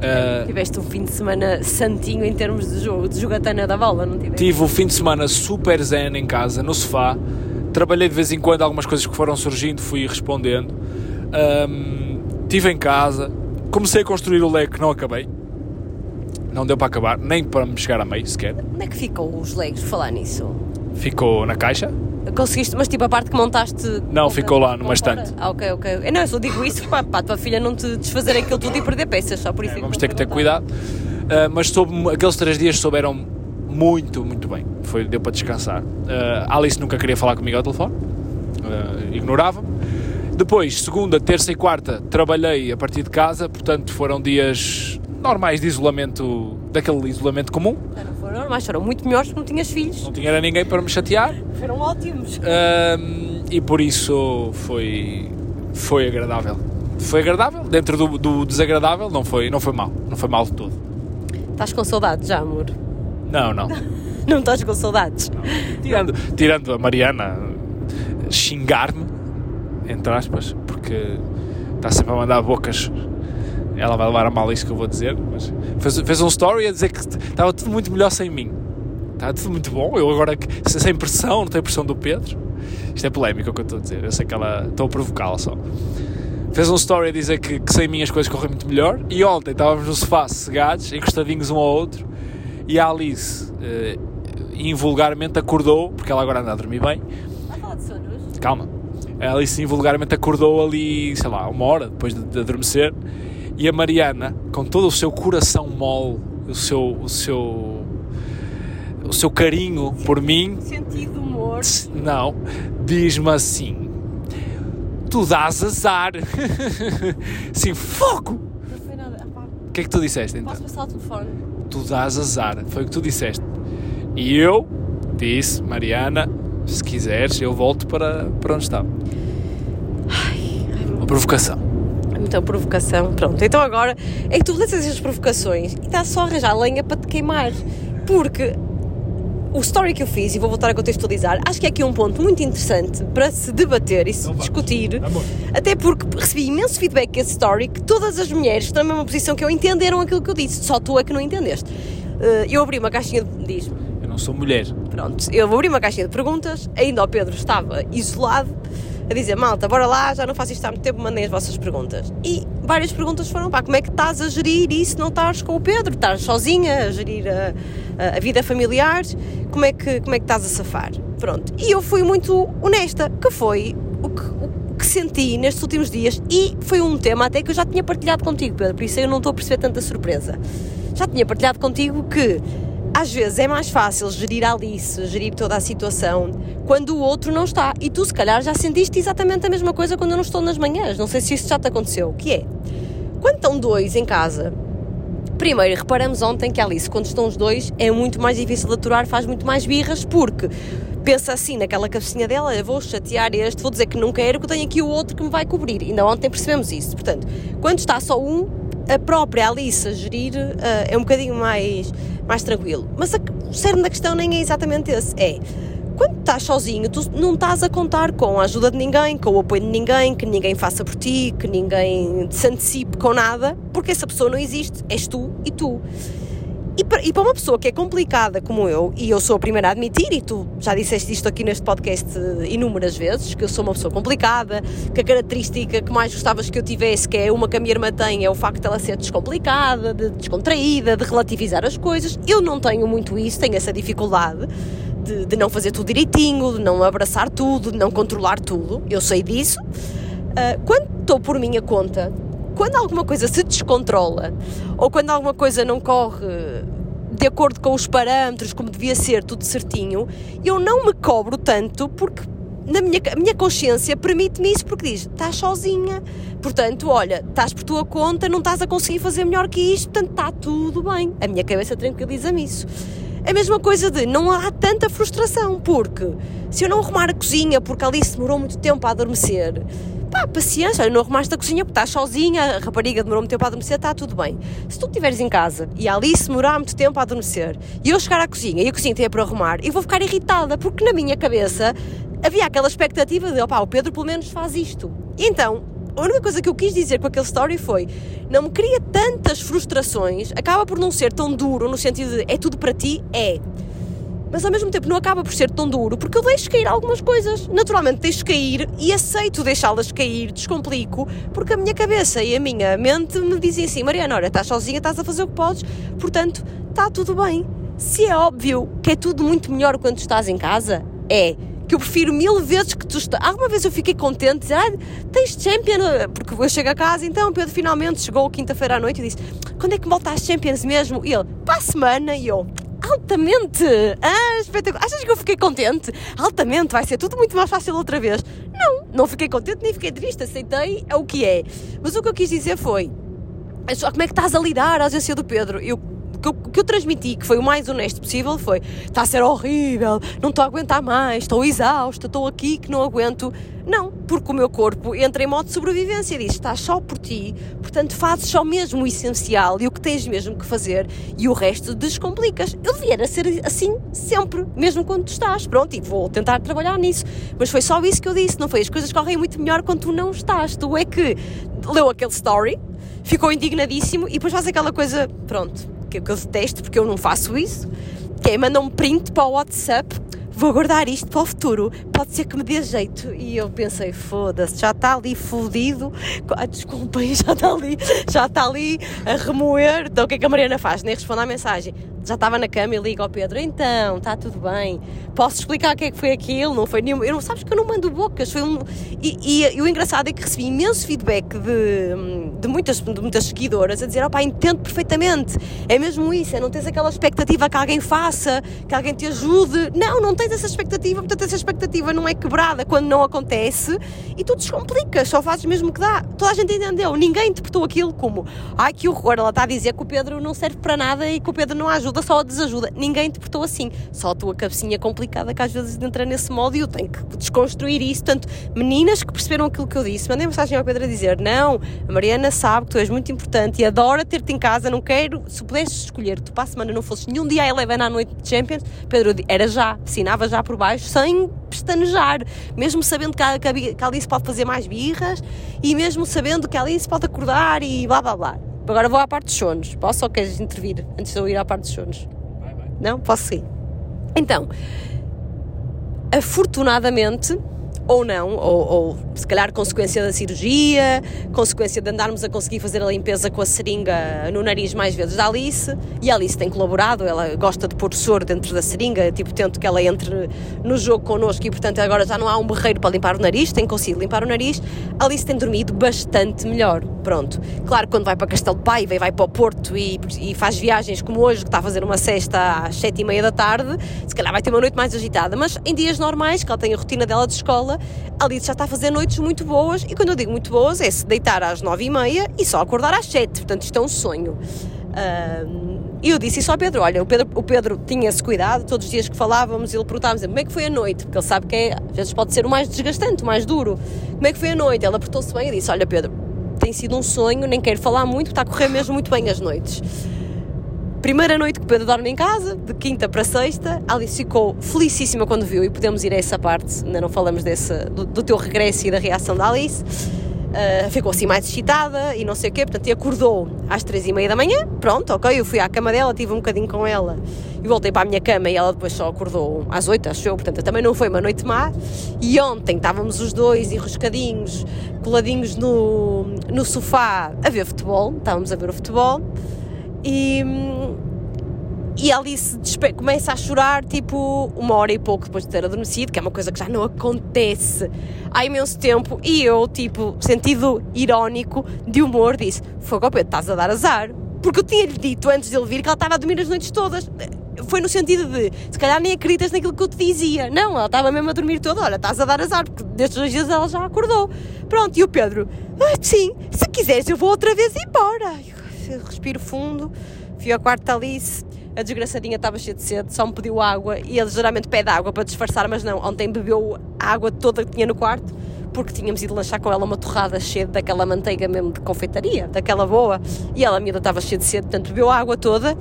Ah, Tiveste um fim de semana santinho em termos de jogo, de jogatana da bola, não tiveste? Tive o fim de semana super zen em casa, no sofá. Trabalhei de vez em quando algumas coisas que foram surgindo, fui respondendo. Ahm, Estive em casa, comecei a construir o leque, não acabei. Não deu para acabar, nem para me chegar a meio sequer. Onde é que ficam os legos, por falar nisso? Ficou na caixa. Conseguiste, mas tipo a parte que montaste. Não, ficou lá numa estante. Ah, ok, ok. Eu não, eu só digo isso para, para a tua filha não te desfazer aquilo tudo e perder peças, só por isso. é Vamos vou ter que ter cuidado. Ah, mas soube, aqueles três dias souberam muito, muito bem. Foi, deu para descansar. Ah, Alice nunca queria falar comigo ao telefone, ah, ignorava-me. Depois, segunda, terça e quarta, trabalhei a partir de casa, portanto foram dias normais de isolamento, daquele isolamento comum. Não foram normais, foram muito melhores porque não tinhas filhos. Não tinha era ninguém para me chatear. Foram ótimos. Ahm, e por isso foi, foi agradável. Foi agradável, dentro do, do desagradável, não foi, não foi mal, não foi mal de todo. Estás com saudades já, amor? Não, não. Não estás com saudades? Tirando, tirando a Mariana xingar-me, entre aspas, porque está sempre a mandar bocas. Ela vai levar a mal isso que eu vou dizer, mas fez, fez um story a dizer que estava tudo muito melhor sem mim. Está tudo muito bom. Eu agora, sem pressão, não tenho pressão do Pedro. Isto é polémico o que eu estou a dizer. Eu sei que ela. Estou a provocá-la só. Fez um story a dizer que, que sem mim as coisas correm muito melhor. E ontem estávamos no sofá sossegados, encostadinhos um ao outro, e a Alice eh, invulgarmente acordou, porque ela agora anda a dormir bem. Vai falar de sonos? Calma. A Alice invulgarmente acordou ali, sei lá, uma hora depois de, de adormecer. E a Mariana, com todo o seu coração mole, o seu, o seu, o seu carinho por mim, Sentido humor. não, diz-me assim: Tu dás azar. Sim, fogo! Não foi nada. O que é que tu disseste então? Posso passar o telefone? Tu dás azar. Foi o que tu disseste. E eu disse, Mariana, se quiseres, eu volto para, para onde estava. Uma provocação. Muita provocação. Pronto, então agora é que tu lanças essas provocações e estás só a arranjar lenha para te queimar. Porque o story que eu fiz, e vou voltar a contextualizar, acho que é aqui um ponto muito interessante para se debater e se Então discutir. Amor. Até porque recebi imenso feedback desse story que todas as mulheres estão na mesma posição que eu entenderam aquilo que eu disse. Só tu é que não entendeste. Eh, Eu abri uma caixinha de. Diz-me. Não sou mulher. Pronto, eu abri uma caixinha de perguntas, ainda o Pedro estava isolado, a dizer, malta, bora lá, já não faço isto há muito tempo, mandem as vossas perguntas. E várias perguntas foram, pá, como é que estás a gerir isso não estás com o Pedro? Estás sozinha a gerir a- a vida familiar? Como é, que, como é que estás a safar? Pronto, e eu fui muito honesta, que foi o que, o que senti nestes últimos dias e foi um tema até que eu já tinha partilhado contigo, Pedro, por isso eu não estou a perceber tanta surpresa. Já tinha partilhado contigo que às vezes é mais fácil gerir a Alice, gerir toda a situação, quando o outro não está. E tu, se calhar, já sentiste exatamente a mesma coisa quando eu não estou nas manhãs. Não sei se isso já te aconteceu. Que é, quando estão dois em casa, primeiro, reparamos ontem que a Alice, quando estão os dois, é muito mais difícil de aturar, faz muito mais birras, porque pensa assim naquela cabecinha dela, eu vou chatear este, vou dizer que não quero, que tenho aqui o outro que me vai cobrir. Ainda ontem percebemos isso. Portanto, quando está só um, a própria Alice a gerir ah, é um bocadinho mais, mais tranquilo. Mas a, o cerne da questão nem é exatamente esse. É, quando estás sozinho, tu não estás a contar com a ajuda de ninguém, com o apoio de ninguém, que ninguém faça por ti, que ninguém se antecipe com nada, porque essa pessoa não existe, és tu e tu. E para, e para uma pessoa que é complicada como eu, e eu sou a primeira a admitir, e tu já disseste isto aqui neste podcast eh, inúmeras vezes, que eu sou uma pessoa complicada, que a característica que mais gostavas que eu tivesse, que é uma que a minha irmã tem, é o facto de ela ser descomplicada, de descontraída, de relativizar as coisas. Eu não tenho muito isso, tenho essa dificuldade de, de não fazer tudo direitinho, de não abraçar tudo, de não controlar tudo. Eu sei disso. Ah, quando estou por minha conta, quando alguma coisa se descontrola ou quando alguma coisa não corre de acordo com os parâmetros como devia ser, tudo certinho, eu não me cobro tanto porque na minha, a minha consciência permite-me isso porque diz, estás sozinha, portanto, olha, estás por tua conta, não estás a conseguir fazer melhor que isto, portanto, está tudo bem. A minha cabeça tranquiliza-me isso. A mesma coisa de não há tanta frustração, porque se eu não arrumar a cozinha porque ali se demorou muito tempo a adormecer, pá, paciência, não arrumaste a cozinha porque estás sozinha, a rapariga demorou muito tempo a adormecer, está tudo bem. Se tu estiveres em casa e a Alice demorar muito tempo a adormecer e eu chegar à cozinha e a cozinha tem para arrumar, eu vou ficar irritada porque na minha cabeça havia aquela expectativa de, opá, o Pedro pelo menos faz isto. Então, a única coisa que eu quis dizer com aquele story foi não me cria tantas frustrações, acaba por não ser tão duro no sentido de é tudo para ti, é. Mas ao mesmo tempo não acaba por ser tão duro porque eu deixo cair algumas coisas. Naturalmente deixo cair e aceito deixá-las cair, descomplico, porque a minha cabeça e a minha mente me dizem assim: Mariana, olha, estás sozinha, estás a fazer o que podes, portanto está tudo bem. Se é óbvio que é tudo muito melhor quando estás em casa, é que eu prefiro mil vezes que tu estás. Alguma vez eu fiquei contente, dizer, ah, tens Champions, porque eu chego a casa, então Pedro finalmente chegou quinta-feira à noite e disse, quando é que volta às Champions mesmo? E ele, para a semana, e eu, altamente, ah, espetacular, achas que eu fiquei contente? Altamente, vai ser tudo muito mais fácil outra vez. Não, não fiquei contente nem fiquei triste, aceitei, é o que é. Mas o que eu quis dizer foi, como é que estás a lidar à ausência do Pedro? Eu que eu, que eu transmiti, que foi o mais honesto possível, foi: está a ser horrível, não estou a aguentar mais, estou exausta, estou aqui que não aguento. Não, porque o meu corpo entra em modo de sobrevivência e diz: estás só por ti, portanto fazes só mesmo o essencial e o que tens mesmo que fazer e o resto descomplicas. Eu devia ser assim sempre, mesmo quando tu estás. Pronto, e vou tentar trabalhar nisso. Mas foi só isso que eu disse, não foi? As coisas correm muito melhor quando tu não estás. Tu é que leu aquele story, ficou indignadíssimo e depois faz aquela coisa, pronto, que, que eu detesto porque eu não faço isso, que é mandar um print para o WhatsApp vou guardar isto para o futuro, pode ser que me dê jeito. E eu pensei, foda-se, já está ali fodido, ah, desculpem, já está ali, já está ali a remoer. Então o que é que a Mariana faz? Nem responde à mensagem já estava na cama e ligo ao Pedro, então, está tudo bem, posso explicar o que é que foi aquilo, não foi nenhum, eu não sabes que eu não mando bocas, foi um, e, e, e o engraçado é que recebi imenso feedback de, de, muitas, de muitas seguidoras a dizer, opá, entendo perfeitamente, é mesmo isso, é não tens aquela expectativa que alguém faça, que alguém te ajude, não, não tens essa expectativa, portanto essa expectativa não é quebrada quando não acontece e tu descomplicas, só fazes mesmo que dá, toda a gente entendeu, ninguém interpretou aquilo como, ai que horror, ela está a dizer que o Pedro não serve para nada e que o Pedro não ajuda ajuda, só a desajuda. Ninguém te portou assim. Só a tua cabecinha complicada que às vezes entra nesse modo e eu tenho que desconstruir isso. Portanto, meninas que perceberam aquilo que eu disse, mandei mensagem ao Pedro a dizer: Não, a Mariana sabe que tu és muito importante e adora ter-te em casa. Não quero, se pudesses escolher, tu para a semana não fosses nenhum dia a Eleven à noite de Champions, Pedro era já, assinava já por baixo, sem pestanejar, mesmo sabendo que que a Alice pode fazer mais birras e mesmo sabendo que a Alice pode acordar e blá blá blá. Agora vou à parte dos sonos. Posso ou queres intervir antes de eu ir à parte dos sonos? Vai, vai. Não? Posso sim. Então, afortunadamente, ou não, ou, ou, se calhar consequência da cirurgia, consequência de andarmos a conseguir fazer a limpeza com a seringa no nariz mais vezes da Alice, e a Alice tem colaborado, ela gosta de pôr soro dentro da seringa, tipo, tento que ela entre no jogo connosco e, portanto, agora já não há um berreiro para limpar o nariz, tem conseguido limpar o nariz, a Alice tem dormido bastante melhor, pronto. Claro, quando vai para Castelo de Paiva e vai para o Porto e, e faz viagens como hoje, que está a fazer uma cesta às sete e meia da tarde, se calhar vai ter uma noite mais agitada, mas em dias normais, que ela tem a rotina dela de escola, a Alice já está a fazer noites muito boas e quando eu digo muito boas é se deitar às nove e meia e só acordar às sete, portanto isto é um sonho. E eu disse isso ao Pedro, olha, o Pedro, o Pedro tinha esse cuidado, todos os dias que falávamos ele perguntava-me como é que foi a noite, porque ele sabe que é, às vezes pode ser o mais desgastante, o mais duro. Como é que foi a noite? Ela apertou-se bem e disse, olha Pedro, tem sido um sonho, nem quero falar muito, está a correr mesmo muito bem as noites. Primeira noite que Pedro dorme em casa, de quinta para sexta, Alice ficou felicíssima quando viu e podemos ir a essa parte, ainda não falamos desse, do, do teu regresso e da reação da Alice. Uh, ficou assim mais excitada e não sei o quê, portanto, e acordou às três e meia da manhã, pronto, ok, eu fui à cama dela, tive um bocadinho com ela e voltei para a minha cama e ela depois só acordou às oito, acho eu, portanto, também não foi uma noite má, e ontem estávamos os dois enroscadinhos, coladinhos no, no sofá a ver futebol, estávamos a ver o futebol, e, e começa a chorar tipo uma hora e pouco depois de ter adormecido, que é uma coisa que já não acontece há imenso tempo. E eu, tipo, sentido irónico de humor, disse: Fogo, Pedro, estás a dar azar. Porque eu tinha-lhe dito antes de ele vir que ela estava a dormir as noites todas. Foi no sentido de, se calhar nem acreditas naquilo que eu te dizia. Não, ela estava mesmo a dormir toda. Olha, estás a dar azar, porque destes dois dias ela já acordou. Pronto, e o Pedro, ah, sim, se quiseres eu vou outra vez embora. Eu respiro fundo, fui ao quarto da Alice. A desgraçadinha estava cheia de sede, só me pediu água e ele geralmente pede água para disfarçar, mas não, ontem bebeu a água toda que tinha no quarto porque tínhamos ido lanchar com ela uma torrada cheia daquela manteiga mesmo de confeitaria, daquela boa, e ela, a miúda, estava cheia de sede, portanto bebeu a água toda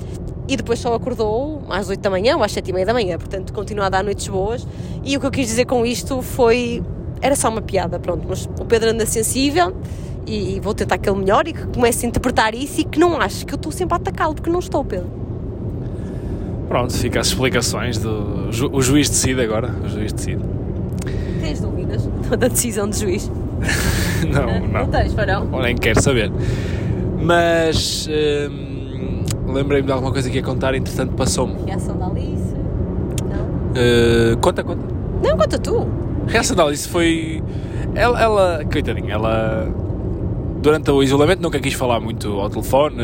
e depois só acordou às 8 da manhã ou às 7 e meia da manhã, portanto continua a dar noites boas. E o que eu quis dizer com isto foi. Era só uma piada, pronto, mas o Pedro anda sensível e vou tentar que ele melhore e que comece a interpretar isso e que não ache que eu estou sempre a atacá-lo, porque não estou, Pedro. Pronto, fica as explicações do. Ju, o juiz decide agora. O juiz decide. Tens dúvidas da decisão do juiz? não, não. Não tens, farão? Nem quero saber. Mas. hum, Lembrei-me de alguma coisa que ia contar, entretanto passou-me. Reação da Alice? Não? Uh, conta, conta. Não, conta tu. A reação dela, isso foi. Ela, ela, coitadinha, ela. Durante o isolamento nunca quis falar muito ao telefone.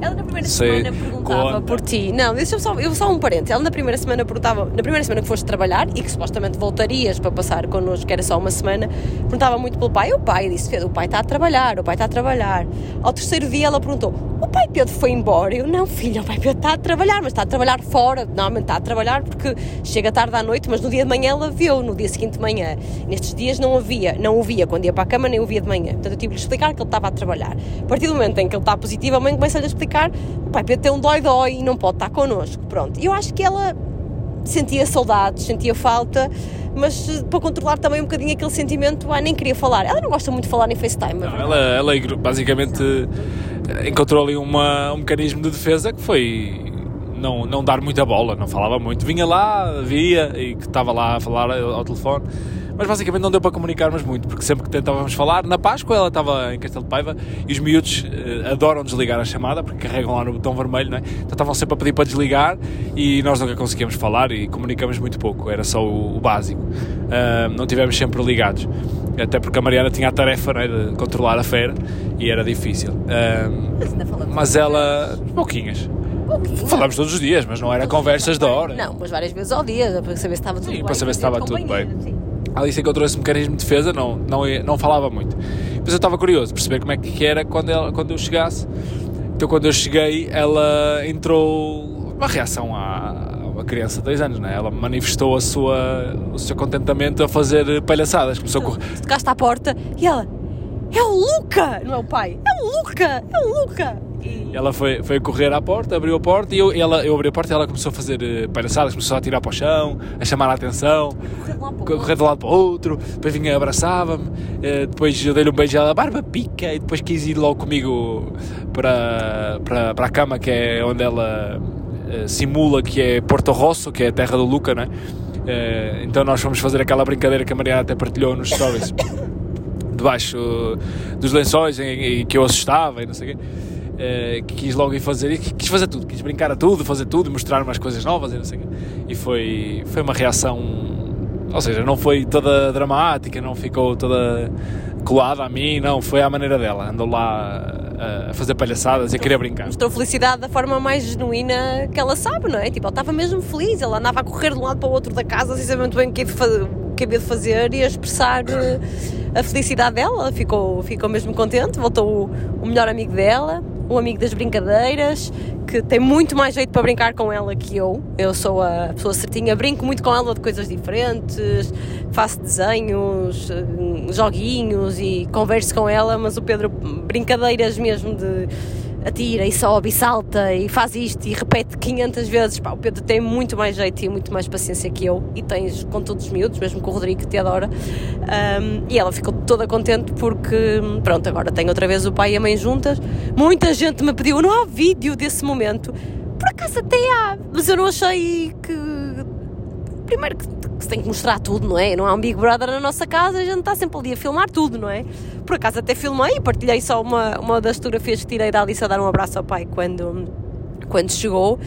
Ela na primeira Sei, semana perguntava por ti. Não, deixa eu só, eu só um parente. Ela na primeira semana perguntava, na primeira semana que foste trabalhar e que supostamente voltarias para passar connosco, que era só uma semana, perguntava muito pelo pai. O pai disse: Pedro, o pai está a trabalhar, o pai está a trabalhar. Ao terceiro dia ela perguntou: O pai Pedro foi embora? Eu, não, filho, o pai Pedro está a trabalhar, mas está a trabalhar fora. Normalmente está a trabalhar porque chega tarde à noite, mas no dia de manhã ela viu, no dia seguinte de manhã. Nestes dias não havia, não o via quando ia para a cama, nem o via de manhã. Portanto, eu tive-lhe de explicar que ele estava a trabalhar. A partir do momento em que ele está positivo, a mãe começa-lhe a explicar: o pai Pedro tem um dói-dói e não pode estar connosco. Pronto. Eu acho que ela sentia saudades, sentia falta, mas eh, para controlar também um bocadinho aquele sentimento, ah, nem queria falar. Ela não gosta muito de falar em FaceTime. Não, ela, ela basicamente eh, encontrou ali uma, um mecanismo de defesa que foi não, não dar muita bola, não falava muito. Vinha lá, via e que estava lá a falar ao telefone, mas basicamente não deu para comunicarmos muito, porque sempre que tentávamos falar, na Páscoa ela estava em Castelo de Paiva e os miúdos eh, adoram desligar a chamada porque carregam lá no botão vermelho, não é? Então estavam sempre a pedir para desligar e nós nunca conseguíamos falar e comunicamos muito pouco, era só o, o básico. Ah, não tivemos sempre ligados. Até porque a Mariana tinha a tarefa é, de controlar a fera e era difícil. Ah, Mas ela. pouquinhas. Pouquinho. Falámos todos os dias, mas não era conversas da hora. Não, mas várias vezes ao dia, para saber se estava tudo Sim, bem. para saber se estava tudo bem. sim. A Alice encontrou esse mecanismo de defesa, não, não, ia- não falava muito. Mas eu estava curioso, perceber como é que era quando, ela, quando eu chegasse. Então, quando eu cheguei, ela entrou. Uma reação a uma criança de 2 anos, não é? Ela manifestou a sua, o seu contentamento a fazer palhaçadas. Começou a correr. Tocaste à porta e ela, é o Luca! Não é o pai, é o Luca! É o Luca! Ela foi, foi correr à porta, abriu a porta e eu, ela, eu abri a porta e ela começou a fazer eh, palhaçadas, começou a tirar para o chão, a chamar a atenção, correr de um lado para o outro, depois vinha e abraçava-me, eh, depois eu dei-lhe um beijo ela, barba pica, e depois quis ir logo comigo para, para, para a cama, que é onde ela eh, simula que é Porto Rosso, que é a terra do Luca, não é? Então nós fomos fazer aquela brincadeira que a Mariana até partilhou nos stories. debaixo dos lençóis em, em que eu assustava e não sei o quê. Eh, que quis logo ir fazer, e quis fazer tudo, quis brincar a tudo, fazer tudo, mostrar umas coisas novas e não sei o quê. E foi, foi uma reação, ou seja, não foi toda dramática, não ficou toda colada a mim, não, foi à maneira dela. Andou lá a, a fazer palhaçadas e a querer brincar. mostrou felicidade da forma mais genuína que ela sabe, não é? Tipo, ela estava mesmo feliz, ela andava a correr de um lado para o outro da casa sem saber muito bem o que, ia de fa- o que havia de fazer e a expressar eh, a felicidade dela. Ela ficou, ficou mesmo contente, voltou o, o melhor amigo dela, o amigo das brincadeiras, que tem muito mais jeito para brincar com ela que eu. Eu sou a pessoa certinha, brinco muito com ela de coisas diferentes, faço desenhos, eh, joguinhos e converso com ela, mas o Pedro, brincadeiras mesmo de atira e sobe e salta e faz isto e repete 500 vezes. Pá, o Pedro tem muito mais jeito e muito mais paciência que eu e tens com todos os miúdos, mesmo com o Rodrigo que te adora. Um, e ela ficou toda contente porque, pronto, agora tem outra vez o pai e a mãe juntas. Muita gente me pediu, não há vídeo desse momento. Por acaso até há, mas eu não achei que. Primeiro que, que se tem que mostrar tudo, não é? Não há um Big Brother na nossa casa, a gente está sempre ali a filmar tudo, não é? Por acaso até filmei e partilhei só uma, uma das fotografias que tirei da Alice a dar um abraço ao pai quando, quando chegou,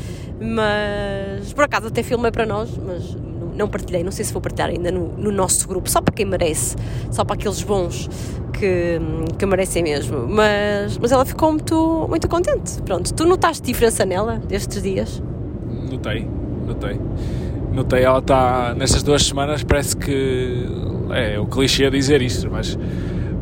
mas por acaso até filmei para nós, mas não, partilhei, não sei se vou partilhar ainda no, no nosso grupo, só para quem merece, só para aqueles bons que, que merecem mesmo. Mas, mas ela ficou muito, muito contente. Pronto, tu notaste diferença nela destes dias? Notei, notei. Notei, ela está, nestas duas semanas, parece que, é o clichê dizer isto, mas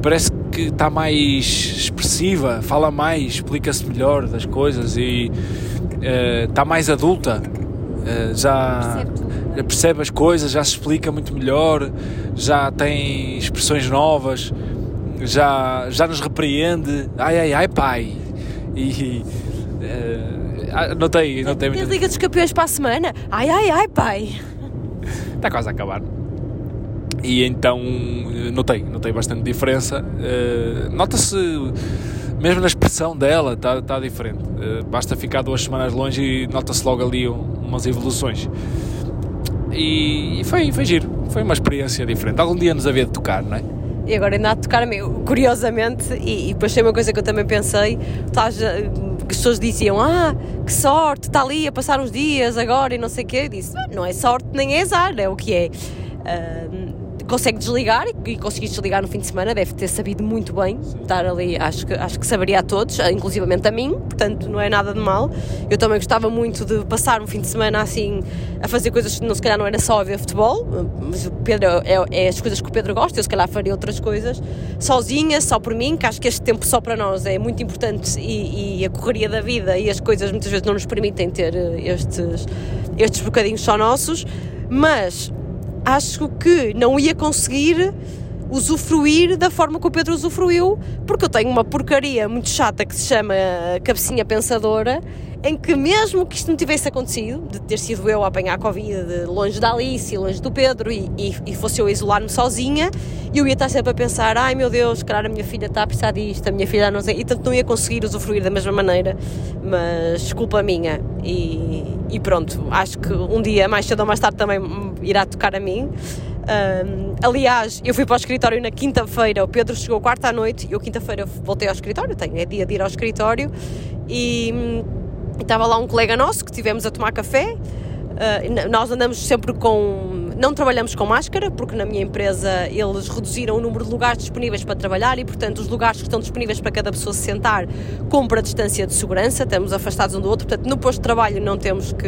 parece que está mais expressiva, fala mais, explica-se melhor das coisas e uh, está mais adulta. Uh, já percebe, percebe as coisas, já se explica muito melhor, já tem expressões novas, já, já nos repreende. Ai, ai, ai, pai. E. Uh, notei, notei muito. Liga dos Campeões para a semana? Ai, ai, ai, pai. Está quase a acabar. E então notei, notei bastante diferença. Uh, Nota-se, mesmo na expressão dela, está tá diferente. Uh, basta ficar duas semanas longe e nota-se logo ali um, umas evoluções. E, e, foi, foi giro, foi uma experiência diferente. Algum dia nos havia de tocar, não é? E agora ainda há de tocar curiosamente, e, e depois tem uma coisa que eu também pensei, estás, que as pessoas diziam, ah, que sorte, está ali a passar uns dias agora e não sei o quê. Eu disse, não é sorte nem é azar, é o que é. Uh, consegue desligar e, e conseguir desligar no fim de semana, deve ter sabido muito bem estar ali, acho que, acho que saberia a todos, inclusivamente a mim, portanto não é nada de mal. Eu também gostava muito de passar um fim de semana assim a fazer coisas que não, se calhar não era só a ver futebol, mas o Pedro é, é as coisas que o Pedro gosta, eu se calhar faria outras coisas sozinha, só por mim, que acho que este tempo só para nós é muito importante e, e a correria da vida e as coisas muitas vezes não nos permitem ter eh, estes, estes bocadinhos só nossos, mas acho que não ia conseguir usufruir da forma que o Pedro usufruiu, porque eu tenho uma porcaria muito chata que se chama cabecinha pensadora, em que mesmo que isto não tivesse acontecido, de ter sido eu a apanhar a Covid longe da Alice, longe do Pedro, e, e, e fosse eu isolar-me sozinha, eu ia estar sempre a pensar, ai meu Deus, claro, a minha filha está a precisar disto, a minha filha não sei, e tanto não ia conseguir usufruir da mesma maneira, mas culpa minha, e, e pronto, acho que um dia, mais cedo ou mais tarde, também irá tocar a mim. Um, aliás, eu fui para o escritório na quinta-feira, o Pedro chegou quarta à noite e eu quinta-feira voltei ao escritório, tenho, é dia de ir ao escritório e estava lá um colega nosso que tivemos a tomar café. Uh, nós andamos sempre com. Não trabalhamos com máscara, porque na minha empresa eles reduziram o número de lugares disponíveis para trabalhar e, portanto, os lugares que estão disponíveis para cada pessoa se sentar compra a distância de segurança, estamos afastados um do outro, portanto, no posto de trabalho não temos que,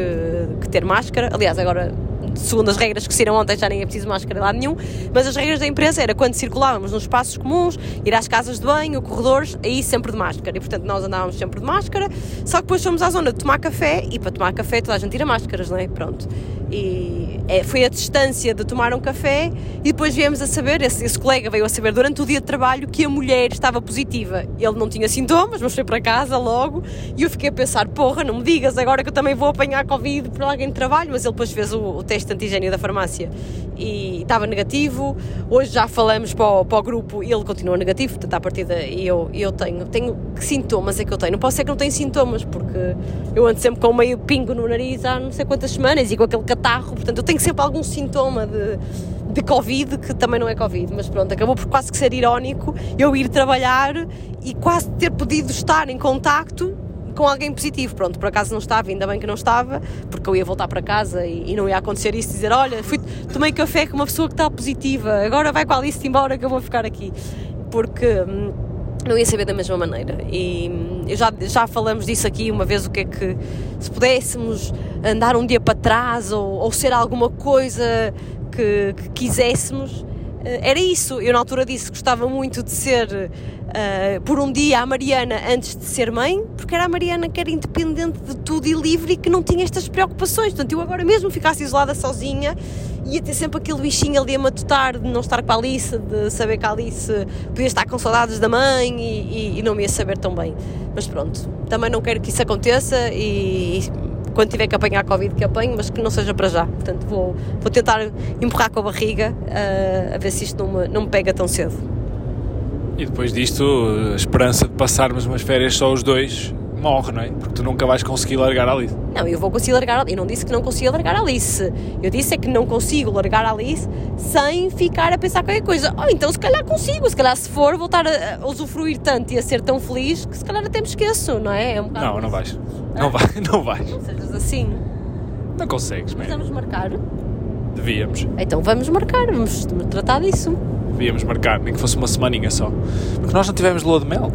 que ter máscara. Aliás, agora segundo as regras que saíram ontem, já nem é preciso máscara lá nenhum, mas as regras da empresa era quando circulávamos nos espaços comuns, ir às casas de banho, corredores, aí sempre de máscara. E portanto nós andávamos sempre de máscara, só que depois fomos à zona de tomar café e para tomar café toda a gente tira máscaras, não é? Pronto. E é, foi a distância de tomar um café e depois viemos a saber, esse, esse colega veio a saber durante o dia de trabalho que a mulher estava positiva. Ele não tinha sintomas, mas foi para casa logo e eu fiquei a pensar, porra, não me digas agora que eu também vou apanhar Covid por alguém de trabalho, mas ele depois fez o, o teste antigênio da farmácia e estava negativo. Hoje já falamos para o, para o grupo e ele continua negativo, portanto, à partida eu, eu tenho, tenho. Que sintomas é que eu tenho? Não posso ser que não tenho sintomas, porque eu ando sempre com meio pingo no nariz há não sei quantas semanas e com aquele catarro, portanto, eu tenho sempre algum sintoma de, de Covid que também não é Covid, mas pronto, acabou por quase que ser irónico eu ir trabalhar e quase ter podido estar em contacto com alguém positivo. Pronto, por acaso não estava, ainda bem que não estava, porque eu ia voltar para casa e, e não ia acontecer isso, dizer, olha, fui, tomei café com uma pessoa que está positiva, agora vai com a Alice embora que eu vou ficar aqui. Porque hum, não ia saber da mesma maneira. E hum, já, já falamos disso aqui uma vez, o que é que se pudéssemos andar um dia para trás ou, ou ser alguma coisa que, que quiséssemos, eh, era isso. Eu na altura disse que gostava muito de ser uh, por um dia a Mariana antes de ser mãe, porque era a Mariana que era independente de tudo e livre e que não tinha estas preocupações. Portanto, eu agora mesmo ficasse isolada sozinha, ia ter sempre aquele bichinho ali a matutar de não estar com a Alice, de saber que a Alice podia estar com saudades da mãe e, e, e não me ia saber tão bem. Mas pronto, também não quero que isso aconteça e, e quando tiver que apanhar Covid que apanho, mas que não seja para já. Portanto, vou, vou tentar empurrar com a barriga uh, a ver se isto não me, não me pega tão cedo. E depois disto, a esperança de passarmos umas férias só os dois morre, não é? Porque tu nunca vais conseguir largar a Alice. Não, eu vou conseguir largar a Alice. Eu não disse que não conseguia largar a Alice. Eu disse é que não consigo largar a Alice sem ficar a pensar qualquer coisa. Ou oh, então se calhar consigo. Se calhar se for voltar a, a, usufruir tanto e a ser tão feliz que se calhar até me esqueço, não é? é um não, não vais. Não, vai, não vais. Não sejas assim. Não consegues, Mas vamos marcar? Devíamos. Então vamos marcar, vamos tratar disso. Devíamos marcar, nem que fosse uma semaninha só. Porque nós não tivemos lua de mel.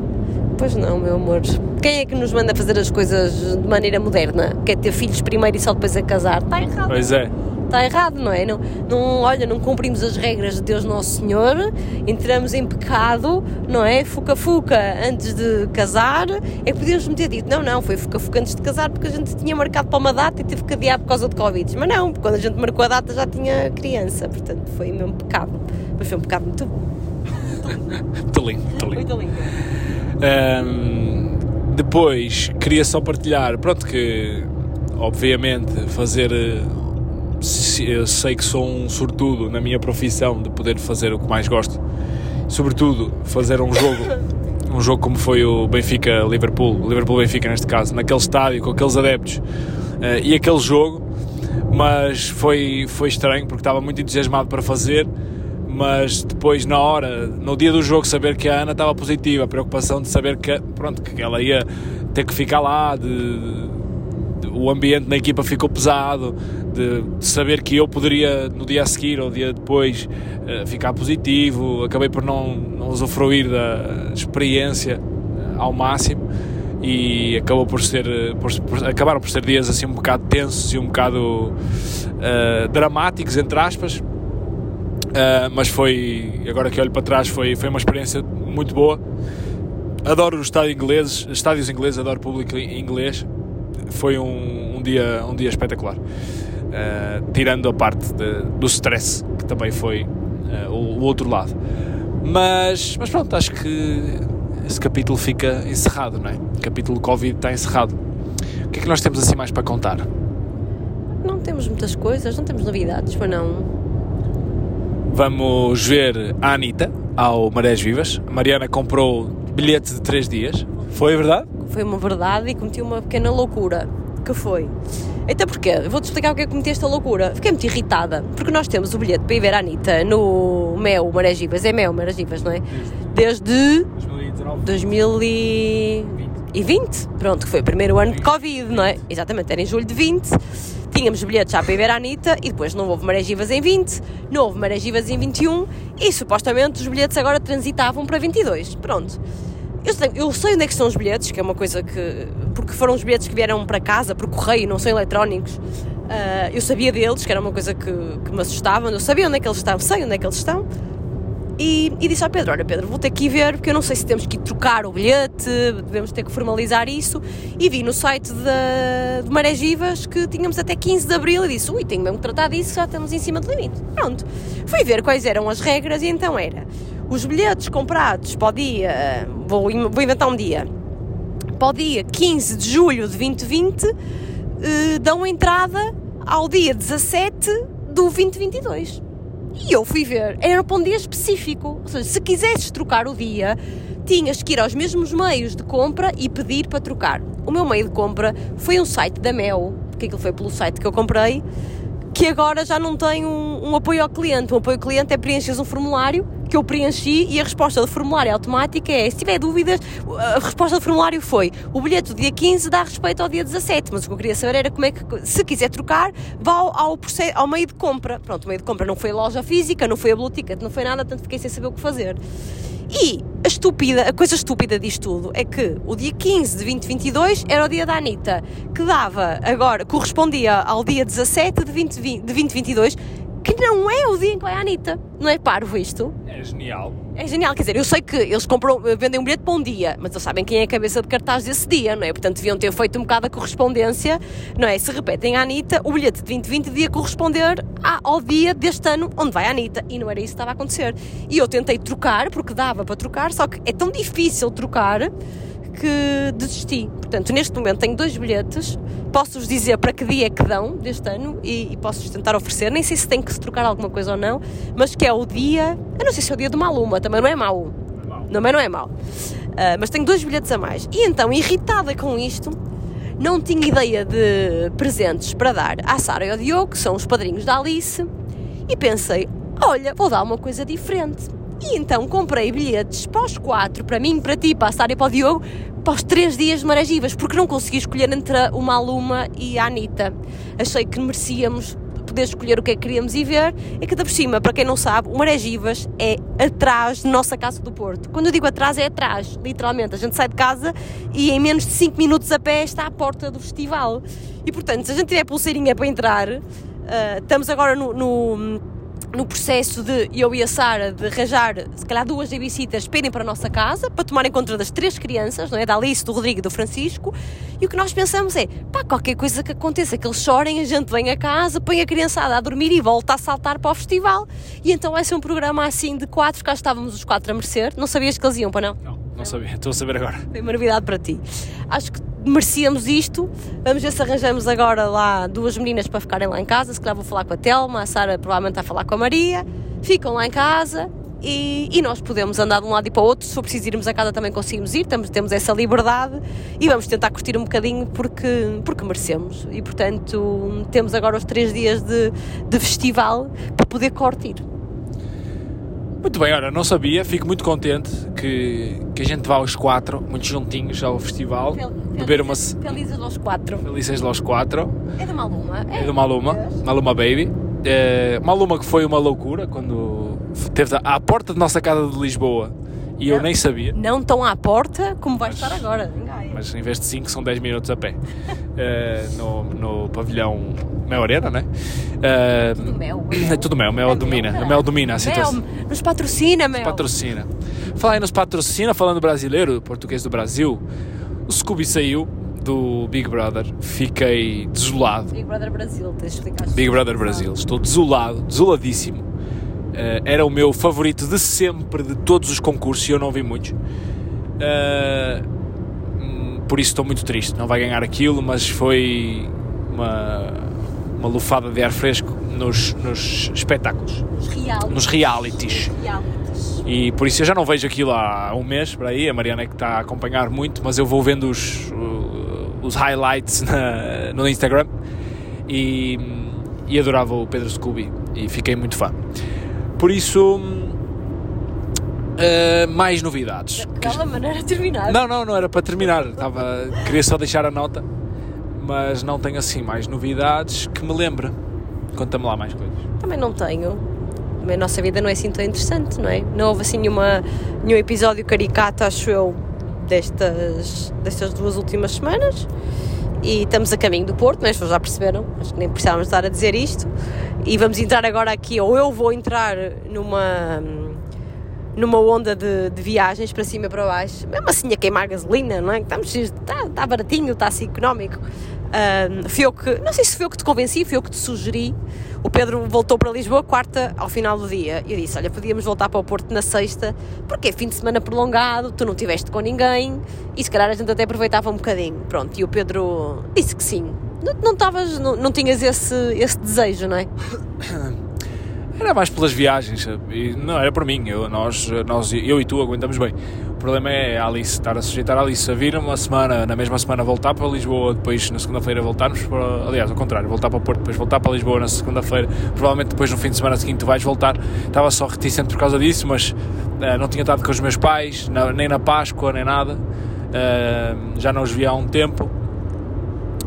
Pois não, meu amor. Quem é que nos manda fazer as coisas de maneira moderna? Quer ter filhos primeiro e só depois a casar? Está errado. Pois é. Está errado, não é? Não, não, olha, não cumprimos as regras de Deus Nosso Senhor, entramos em pecado, não é? Fuca-fuca antes de casar. É que podíamos ter dito, não, não, foi fuca-fuca antes de casar porque a gente tinha marcado para uma data e teve que adiar por causa de Covid. Mas não, quando a gente marcou a data já tinha criança, portanto foi mesmo pecado. Mas foi um pecado muito bom. Muito lindo, muito lindo. Muito lindo. Ahm, depois, queria só partilhar, pronto, que obviamente fazer. Eu sei que sou um sortudo na minha profissão de poder fazer o que mais gosto, sobretudo fazer um jogo, um jogo como foi o Benfica-Liverpool, Liverpool-Benfica neste caso, naquele estádio com aqueles adeptos eh, e aquele jogo, mas foi, foi estranho porque estava muito entusiasmado para fazer mas depois na hora, no dia do jogo, saber que a Ana estava positiva, a preocupação de saber que, pronto, que ela ia ter que ficar lá, de, de- o ambiente na equipa ficou pesado, de, de saber que eu poderia no dia a seguir ou dia depois eh, ficar positivo, acabei por não, não usufruir da experiência eh, ao máximo e acabou por ser eh, por- por- acabaram por ser dias assim um bocado tensos e um bocado eh, dramáticos entre aspas Uh, mas foi, agora que olho para trás, foi, foi uma experiência muito boa. Adoro os estádios ingleses, estádios ingleses, adoro público in- inglês. Foi um, um dia, um dia espetacular. Uh, tirando a parte de- do stress, que também foi uh, o, o outro lado. Mas, mas pronto, acho que esse capítulo fica encerrado, não é? O capítulo Covid está encerrado. O que é que nós temos assim mais para contar? Não temos muitas coisas, não temos novidades, mas não. Vamos ver a Anitta ao Marés Vivas. A Mariana comprou bilhete de 3 dias. Foi verdade? Foi uma verdade e cometi uma pequena loucura. Que foi? Então porquê? Eu Vou-te explicar o que é que cometi esta loucura. Fiquei muito irritada, porque nós temos o bilhete para ir ver a Anitta no Mel Marés Vivas. É Mel Marés Vivas, não é? Desde 2019. 2020. Pronto, que foi o primeiro ano de Covid, não é? Exatamente, era em julho de 20. Tínhamos bilhetes já para ir ver a Anitta e depois não houve Marés Vivas em 20, não houve Marés Vivas em 21 e supostamente os bilhetes agora transitavam para 22. Pronto. Eu sei, eu sei onde é que estão os bilhetes, que é uma coisa que. Porque foram os bilhetes que vieram para casa por correio, não são eletrónicos. Ah, eu sabia deles, que era uma coisa que, que me assustava. Eu sabia onde é que eles estavam, sei onde é que eles estão. E, e disse ao Pedro: Olha, Pedro, vou ter que ir ver, porque eu não sei se temos que trocar o bilhete, devemos ter que formalizar isso. E vi no site da, de Marés Vivas que tínhamos até 15 de abril e disse: Ui, tenho mesmo que tratar disso, já estamos em cima do limite. Pronto. Fui ver quais eram as regras e então era: os bilhetes comprados para o dia, vou, vou inventar um dia, para o dia 15 de julho de 2020, eh, dão entrada ao dia 17 do 2022. E eu fui ver, era para um dia específico. Ou seja, se quisesses trocar o dia, tinhas que ir aos mesmos meios de compra e pedir para trocar. O meu meio de compra foi um site da Mel, porque aquilo foi pelo site que eu comprei, que agora já não tem um, um apoio ao cliente. Um apoio ao cliente é preenches um formulário que eu preenchi e a resposta do formulário automática é: se tiver dúvidas, a resposta do formulário foi: o bilhete do dia 15 dá respeito ao dia 17. Mas o que eu queria saber era como é que, se quiser trocar, vá ao, ao, meio de compra. Pronto, o meio de compra não foi a loja física, não foi a Blue Ticket, não foi nada, portanto fiquei sem saber o que fazer. E a estúpida, a coisa estúpida disto tudo é que o dia 15 de 2022 era o dia da Anitta, que dava agora, correspondia ao dia 17 de, 20, de 2022, que não é o dia em que vai a Anitta. Não é parvo isto? É genial. É genial, quer dizer, eu sei que eles compram, vendem um bilhete para um dia, mas eles sabem quem é a cabeça de cartaz desse dia, não é? Portanto, deviam ter feito um bocado a correspondência, não é? Se repetem a Anitta, o bilhete de 2020 devia corresponder ao dia deste ano onde vai a Anitta, e não era isso que estava a acontecer. E eu tentei trocar, porque dava para trocar, só que é tão difícil trocar que desisti. Portanto, neste momento tenho dois bilhetes, posso-vos dizer para que dia é que dão deste ano e, e posso-vos tentar oferecer. Nem sei se tem que se trocar alguma coisa ou não, mas que é o dia. Eu não sei se é o dia do Maluma, também não é mau. Também não é mau. Ah, mas tenho dois bilhetes a mais. E então, irritada com isto, não tinha ideia de presentes para dar à Sara e ao Diogo, que são os padrinhos da Alice, e pensei: olha, vou dar uma coisa diferente. E então comprei bilhetes para os quatro, para mim, para ti, para a Sara e para o Diogo, para os três dias de Maragivas, porque não consegui escolher entre o Maluma e a Anitta. Achei que merecíamos poder escolher o que é que queríamos ir ver. E que, por cima, para quem não sabe, o Marégivas é atrás da nossa Casa do Porto. Quando eu digo atrás, é atrás, literalmente. A gente sai de casa e em menos de 5 minutos a pé está à porta do festival. E, portanto, se a gente tiver pulseirinha para entrar, uh, estamos agora no, no no processo de eu e a Sara de arranjar, se calhar, duas babysitters para irem para a nossa casa, para tomarem conta das três crianças, não é? Da Alice, do Rodrigo e do Francisco. E o que nós pensamos é, pá, qualquer coisa que aconteça, que eles chorem, a gente vem a casa, põe a criançada a dormir e volta a saltar para o festival. E então vai ser um programa assim de quatro, cá estávamos os quatro a merecer. Não sabias que eles iam, para não? Não, não sabia, estou a saber agora. Foi uma novidade para ti. Acho que merecíamos isto. Vamos ver se arranjamos agora lá duas meninas para ficarem lá em casa. Se calhar vou falar com a Telma, a Sara provavelmente vai falar com a Maria. Ficam lá em casa e, e, nós podemos andar de um lado e para o outro. Se for preciso irmos a casa também conseguimos ir, temos, temos essa liberdade e vamos tentar curtir um bocadinho porque, porque merecemos. E portanto temos agora os três dias de, de festival para poder curtir. Muito bem, olha, não sabia, fico muito contente que, que a gente vá aos quatro, muito juntinhos ao festival, Fel, beber uma. Felizes aos quatro. Felizes aos quatro. É da Maluma. É, é do Maluma, Maluma Baby. É, Maluma que foi uma loucura quando teve à porta de nossa casa de Lisboa e não, eu nem sabia. Não tão à porta como vai mas, estar agora. Mas em vez de 5 são 10 minutos a pé. uh, no, no pavilhão Mel Arena, né? Uh, tudo mel. É tudo mel, mel é domina. Mel, mel domina a situação. Mel, nos patrocina, Mel. Nos patrocina. Falar aí nos patrocina, falando brasileiro, português do Brasil, o Scooby saiu do Big Brother, fiquei desolado. Big Brother Brasil, tens de explicar. Big Brother Brasil, estou desolado, desoladíssimo. Uh, era o meu favorito de sempre, de todos os concursos, e eu não vi muitos. Uh, por isso estou muito triste. Não vai ganhar aquilo, mas foi uma, uma lufada de ar fresco nos, nos espetáculos. Nos realities. Nos realities. realities. E por isso eu já não vejo aquilo há um mês para aí. A Mariana é que está a acompanhar muito, mas eu vou vendo os, os highlights na, no Instagram e, e adorava o Pedro Scooby e fiquei muito fã. Por isso Uh, mais novidades. Daquela maneira terminar. Não, não, não era para terminar. Estava, queria só deixar a nota, mas não tenho assim mais novidades que me lembre. Conta-me lá mais coisas. Também não tenho. A nossa vida não é assim tão interessante, não é? Não houve assim nenhuma, nenhum episódio caricato, acho eu, destas, destas duas últimas semanas. E estamos a caminho do Porto, vocês já perceberam, acho que nem precisávamos estar a dizer isto. E vamos entrar agora aqui, ou eu vou entrar numa numa onda de, de, viagens para cima e para baixo, mesmo assim a queimar gasolina, não é? Estamos, está, está baratinho, está assim económico. Um, fui eu que, não sei se foi eu que te convenci, foi eu que te sugeri. O Pedro voltou para Lisboa quarta ao final do dia. E eu disse: Olha, podíamos voltar para o Porto na sexta, porque é fim de semana prolongado, tu não estiveste com ninguém e se calhar a gente até aproveitava um bocadinho. Pronto, e o Pedro disse que sim. Não, não, tavas, não, não tinhas esse, esse desejo, não é? Era mais pelas viagens, não era para mim, eu, nós, nós, eu e tu aguentamos bem. O problema é a Alice, estar a sujeitar a Alice a vir uma semana, na mesma semana voltar para Lisboa, depois na segunda-feira voltarmos para, aliás, ao contrário, voltar para o Porto, depois voltar para Lisboa na segunda-feira, provavelmente depois no fim de semana seguinte vais voltar. Estava só reticente por causa disso, mas uh, não tinha estado com os meus pais, na, nem na Páscoa, nem nada. Uh, já não os vi há um tempo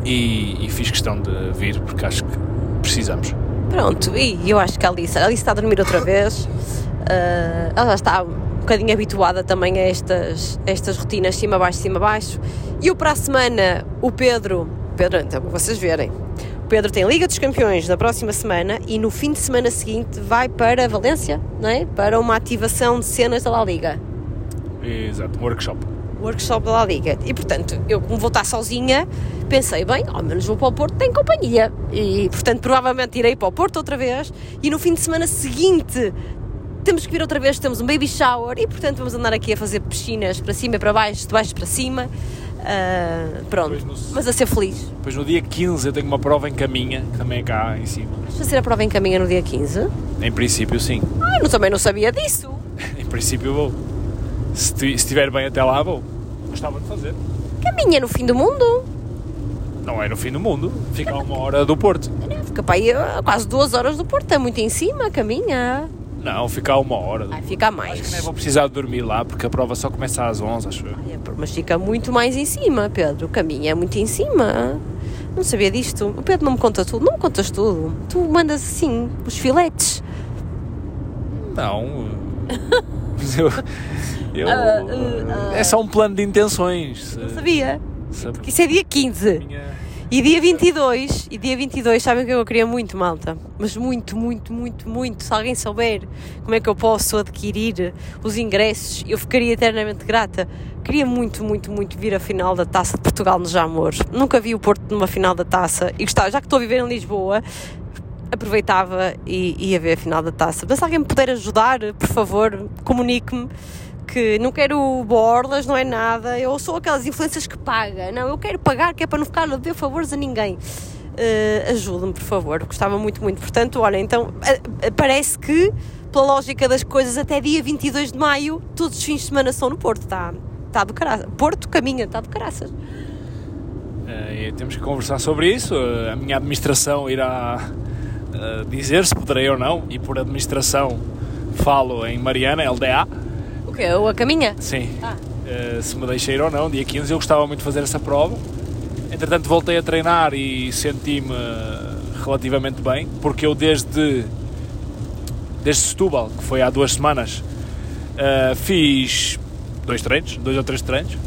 e, e fiz questão de vir porque acho que precisamos. Pronto, e eu acho que a Alice, a Alice está a dormir outra vez. Uh, ela já está bocadinho habituada também a estas, a estas rotinas cima baixo, cima baixo. E eu para a semana, o Pedro, Pedro, então vocês verem, o Pedro tem Liga dos Campeões na próxima semana e no fim de semana seguinte vai para Valência, não é? Para uma ativação de cenas da La Liga. Exato, um workshop workshop da La Liga. E portanto, eu como vou estar sozinha, pensei, bem, ao menos vou para o Porto, tenho companhia. E portanto, provavelmente irei para o Porto outra vez. E no fim de semana seguinte temos que vir outra vez, temos um baby shower e portanto vamos andar aqui a fazer piscinas para cima e para baixo, de baixo para cima. Uh, pronto, no, mas a ser feliz. Depois no dia 15 eu tenho uma prova em caminha, que também é cá em cima. Vais fazer a prova em caminha no dia 15? Em princípio, sim. Ah, eu também não sabia disso. em princípio vou. Se, estiver bem até lá, vou. Gostava de fazer. Caminha no fim do mundo. Não é no fim do mundo, fica a uma hora do Porto. Fica para aí quase duas horas do Porto, é muito em cima, caminha. Não, fica a uma hora. Ai, fica mais. Acho que nem vou precisar de dormir lá, porque a prova só começa às 11, acho eu. Ai, mas fica muito mais em cima, Pedro. O caminho é muito em cima. Não sabia disto. O Pedro não me conta tudo. Não me contas tudo. Tu mandas assim, os filetes. Não. eu, eu- Ah, ah, é só um plano de intenções. Não sabia. Sabe? Porque isso é dia 15. Minha- E dia 22, e dia 22, sabem que eu queria muito, malta? Mas muito, muito, muito, muito. Se alguém souber como é que eu posso adquirir os ingressos, eu ficaria eternamente grata. Queria muito, muito, muito vir a final da Taça de Portugal nos Jamores. Nunca vi o Porto numa final da Taça e gostava, já que estou a viver em Lisboa, aproveitava e ia ver a final da Taça. Mas se alguém me puder ajudar, por favor, comunique-me que não quero borlas, não é nada. Eu sou aquelas influências que paga. Não, eu quero pagar, que é para não ficar a dever favores a ninguém. Uh, Ajude-me, por favor. Gostava muito, muito. Portanto, olha, então a- a- parece que, pela lógica das coisas, até dia 22 de maio, todos os fins de semana são no Porto. Está tá do caraças. Porto caminha, está do caraças. Eh, e temos que conversar sobre isso. Eh, a minha administração irá eh, dizer se poderei ou não. E por administração falo em Mariana, LDA. O quê? A caminha? Sim. Ah. Eh, se me deixei ir ou não, dia 15 eu gostava muito de fazer essa prova. Entretanto voltei a treinar e senti-me relativamente bem, porque eu desde, desde Setúbal, que foi há duas semanas, eh, fiz dois treinos, dois ou três treinos.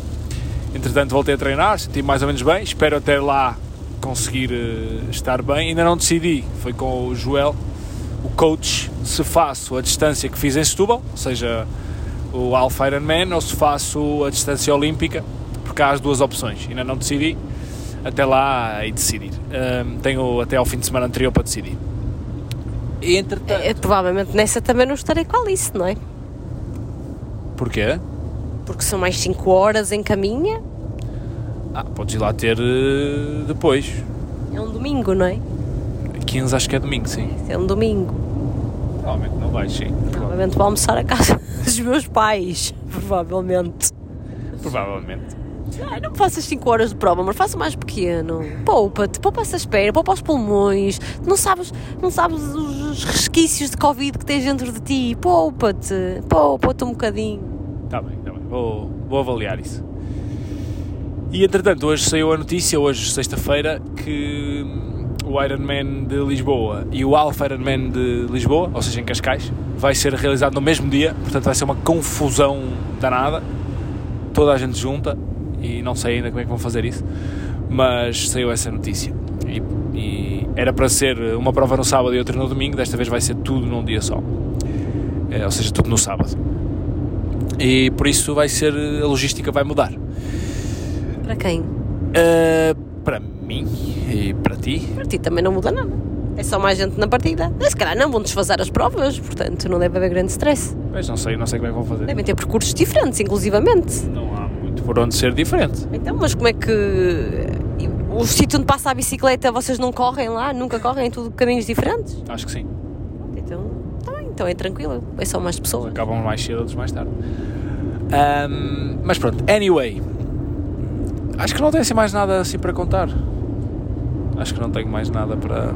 Entretanto voltei a treinar, senti-me mais ou menos bem, espero até lá conseguir eh, estar bem. Ainda não decidi, foi com o Joel, o coach, se faço a distância que fiz em Setúbal, ou seja, o Alpha Ironman ou se faço a distância olímpica, porque há as duas opções. Ainda não decidi, até lá e decidir. Ahm, tenho até ao fim de semana anterior para decidir. E entretanto. É, provavelmente nessa também não estarei com a Alice, não é? Porquê? Porque são mais 5 horas em caminha. Ah, podes ir lá ter eh, depois. É um domingo, não é? 15 acho que é domingo, sim. É um domingo. Provavelmente não vais, sim. Provavelmente vou almoçar a casa dos meus pais. Provavelmente. Provavelmente. Ai, não faças 5 horas de prova, mas faça mais pequeno. Poupa-te, poupa essa espera, poupa os pulmões. Não sabes, não sabes os resquícios de Covid que tens dentro de ti. Poupa-te, poupa-te um bocadinho. Está bem, está bem. Vou, vou avaliar isso. E entretanto, hoje saiu a notícia, hoje, sexta-feira, que o Ironman de Lisboa e o Alpha Ironman de Lisboa, ou seja, em Cascais, vai ser realizado no mesmo dia, portanto vai ser uma confusão danada. Toda a gente junta e não sei ainda como é que vão fazer isso, mas saiu essa notícia. E, e era para ser uma prova no sábado e outra no domingo, desta vez vai ser tudo num dia só. É, ou seja, tudo no sábado. E por isso vai ser, a logística vai mudar. Para quem? Uh, para mim e para ti, Para ti também não muda nada. É só mais gente na partida. Mas se calhar não vão desfazer as provas, portanto não deve haver grande stress. mas não sei, não sei como é que vão fazer. Devem ter percursos diferentes, inclusivamente. Não há muito por onde ser diferente. Então, mas como é que. O sítio onde passa a bicicleta, vocês não correm lá? Nunca correm? Tudo caminhos diferentes? Acho que sim. Então, tá bem, então é tranquilo. É só mais pessoas. Acabam mais cedo, outros mais tarde. Um, mas pronto, anyway. Acho que não tenho assim mais nada assim para contar. Acho que não tenho mais nada para.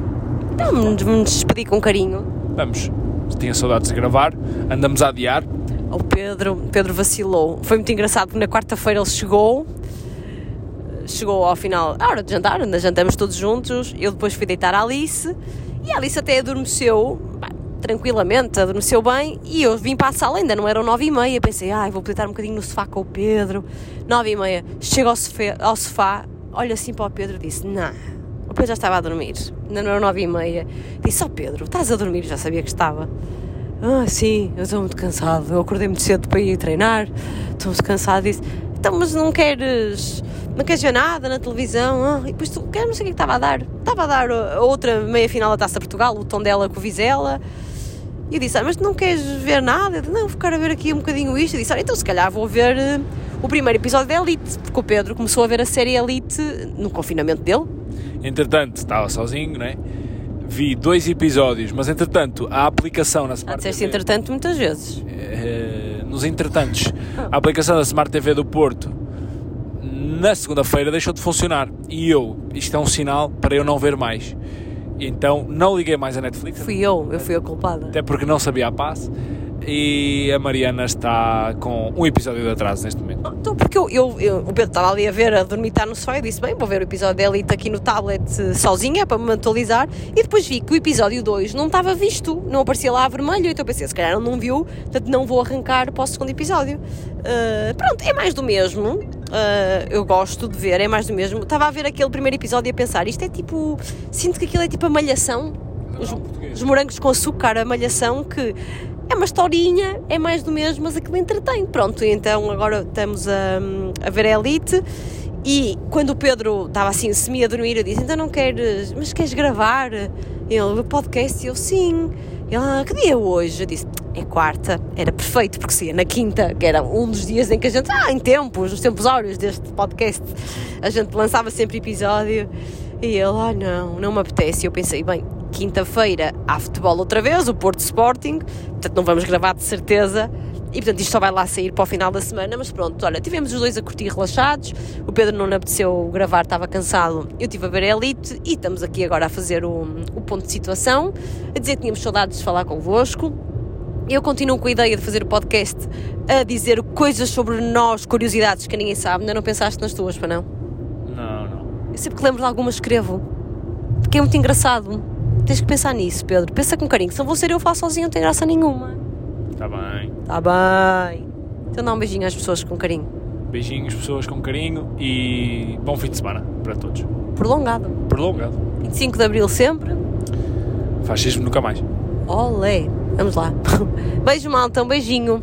Então, vamos nos despedir com carinho. Vamos. Tinha saudades de gravar, andamos a adiar. O Pedro, Pedro vacilou. Foi muito engraçado porque na quarta-feira ele chegou. Chegou ao final, à hora de jantar, ainda jantamos todos juntos. Eu depois fui deitar a Alice e a Alice até adormeceu tranquilamente, adormeceu bem. E eu vim para a sala, ainda não eram nove e meia. Pensei, ai, vou deitar um bocadinho no sofá com o Pedro. Nove e meia, chego ao sofá, ao sofá olho assim para o Pedro e disse: Não, o Pedro já estava a dormir, ainda não eram nove e meia. Disse: Ó Pedro, estás a dormir? Já sabia que estava. Ah, sim, eu estou muito cansado. Eu acordei muito cedo para ir treinar. Estou muito cansado. Disse: Então, mas não queres. Não queres ver nada na televisão? Ah, e depois tu, quer, não sei o que é que estava a dar. Estava a dar a outra meia final da Taça Portugal, o tom dela com o Vizela. E eu disse: ah, Mas não queres ver nada? Eu disse, não, vou ficar a ver aqui um bocadinho isto. Eu disse: Olha, então se calhar vou ver eh, o primeiro episódio da Elite. Porque o Pedro começou a ver a série Elite no confinamento dele. Entretanto, estava sozinho, né? Vi dois episódios, mas entretanto, a aplicação na Ah, Smart disseste TV, entretanto muitas vezes. eh, nos entretantos, a aplicação da Smart TV do Porto na segunda-feira deixou de funcionar e eu, isto é um sinal para eu não ver mais. Então não liguei mais a Netflix, Fui eu, eu fui a culpada. até porque não sabia a passe e a Mariana está com um episódio de atraso neste momento. Então, porque eu, eu- eu- o Pedro estava ali a ver, a dormitar no sofá, eu disse, bem, vou ver o episódio da Elite aqui no tablet eh, sozinha, para me atualizar, e depois vi que o episódio 2 não estava visto, não aparecia lá vermelho, então eu pensei, se calhar ele não viu, portanto não vou arrancar para o segundo episódio. Eh, pronto, é mais do mesmo, eh, eu gosto de ver, é mais do mesmo. Estava a ver aquele primeiro episódio e a pensar, isto é tipo, sinto que aquilo é tipo a malhação, os, os morangos com açúcar, a malhação que é uma historinha, é mais do mesmo, mas aquilo entretém. Pronto, então agora estamos a, a ver a Elite e quando o Pedro estava assim semi a dormir, eu disse, então não queres, mas queres gravar? Ele, o podcast? E eu, sim. Ele, ah, que dia é hoje? Eu disse, é quarta. Era perfeito, porque se na quinta, que era um dos dias em que a gente, ah, em tempos, nos tempos áureos deste podcast, a gente lançava sempre episódio. E ele, ah, não, não me apetece. E eu pensei, bem, quinta-feira há futebol outra vez, o Porto Sporting, portanto não vamos gravar de certeza. E portanto isto só vai lá sair para o final da semana, mas pronto, olha, tivemos os dois a curtir relaxados, o Pedro não lhe apeteceu gravar, estava cansado, eu estive a ver a Elite e estamos aqui agora a fazer o, o ponto de situação, a dizer que tínhamos saudades de falar convosco. Eu continuo com a ideia de fazer o podcast a dizer coisas sobre nós, curiosidades que ninguém sabe, ainda não pensaste nas tuas, para não? Não, não. Eu sempre que lembro de alguma escrevo, porque é muito engraçado. Tens que pensar nisso, Pedro. Pensa com carinho. Se não vou ser eu, faço sozinho, não tem graça nenhuma. Está bem. Tá bem. Então dá um beijinho às pessoas com carinho. Beijinhos, pessoas com carinho e bom fim de semana para todos. Prolongado. Prolongado. 25 de Abril sempre. Fascismo nunca mais. Olé. Vamos lá. Beijo, malta. Um beijinho.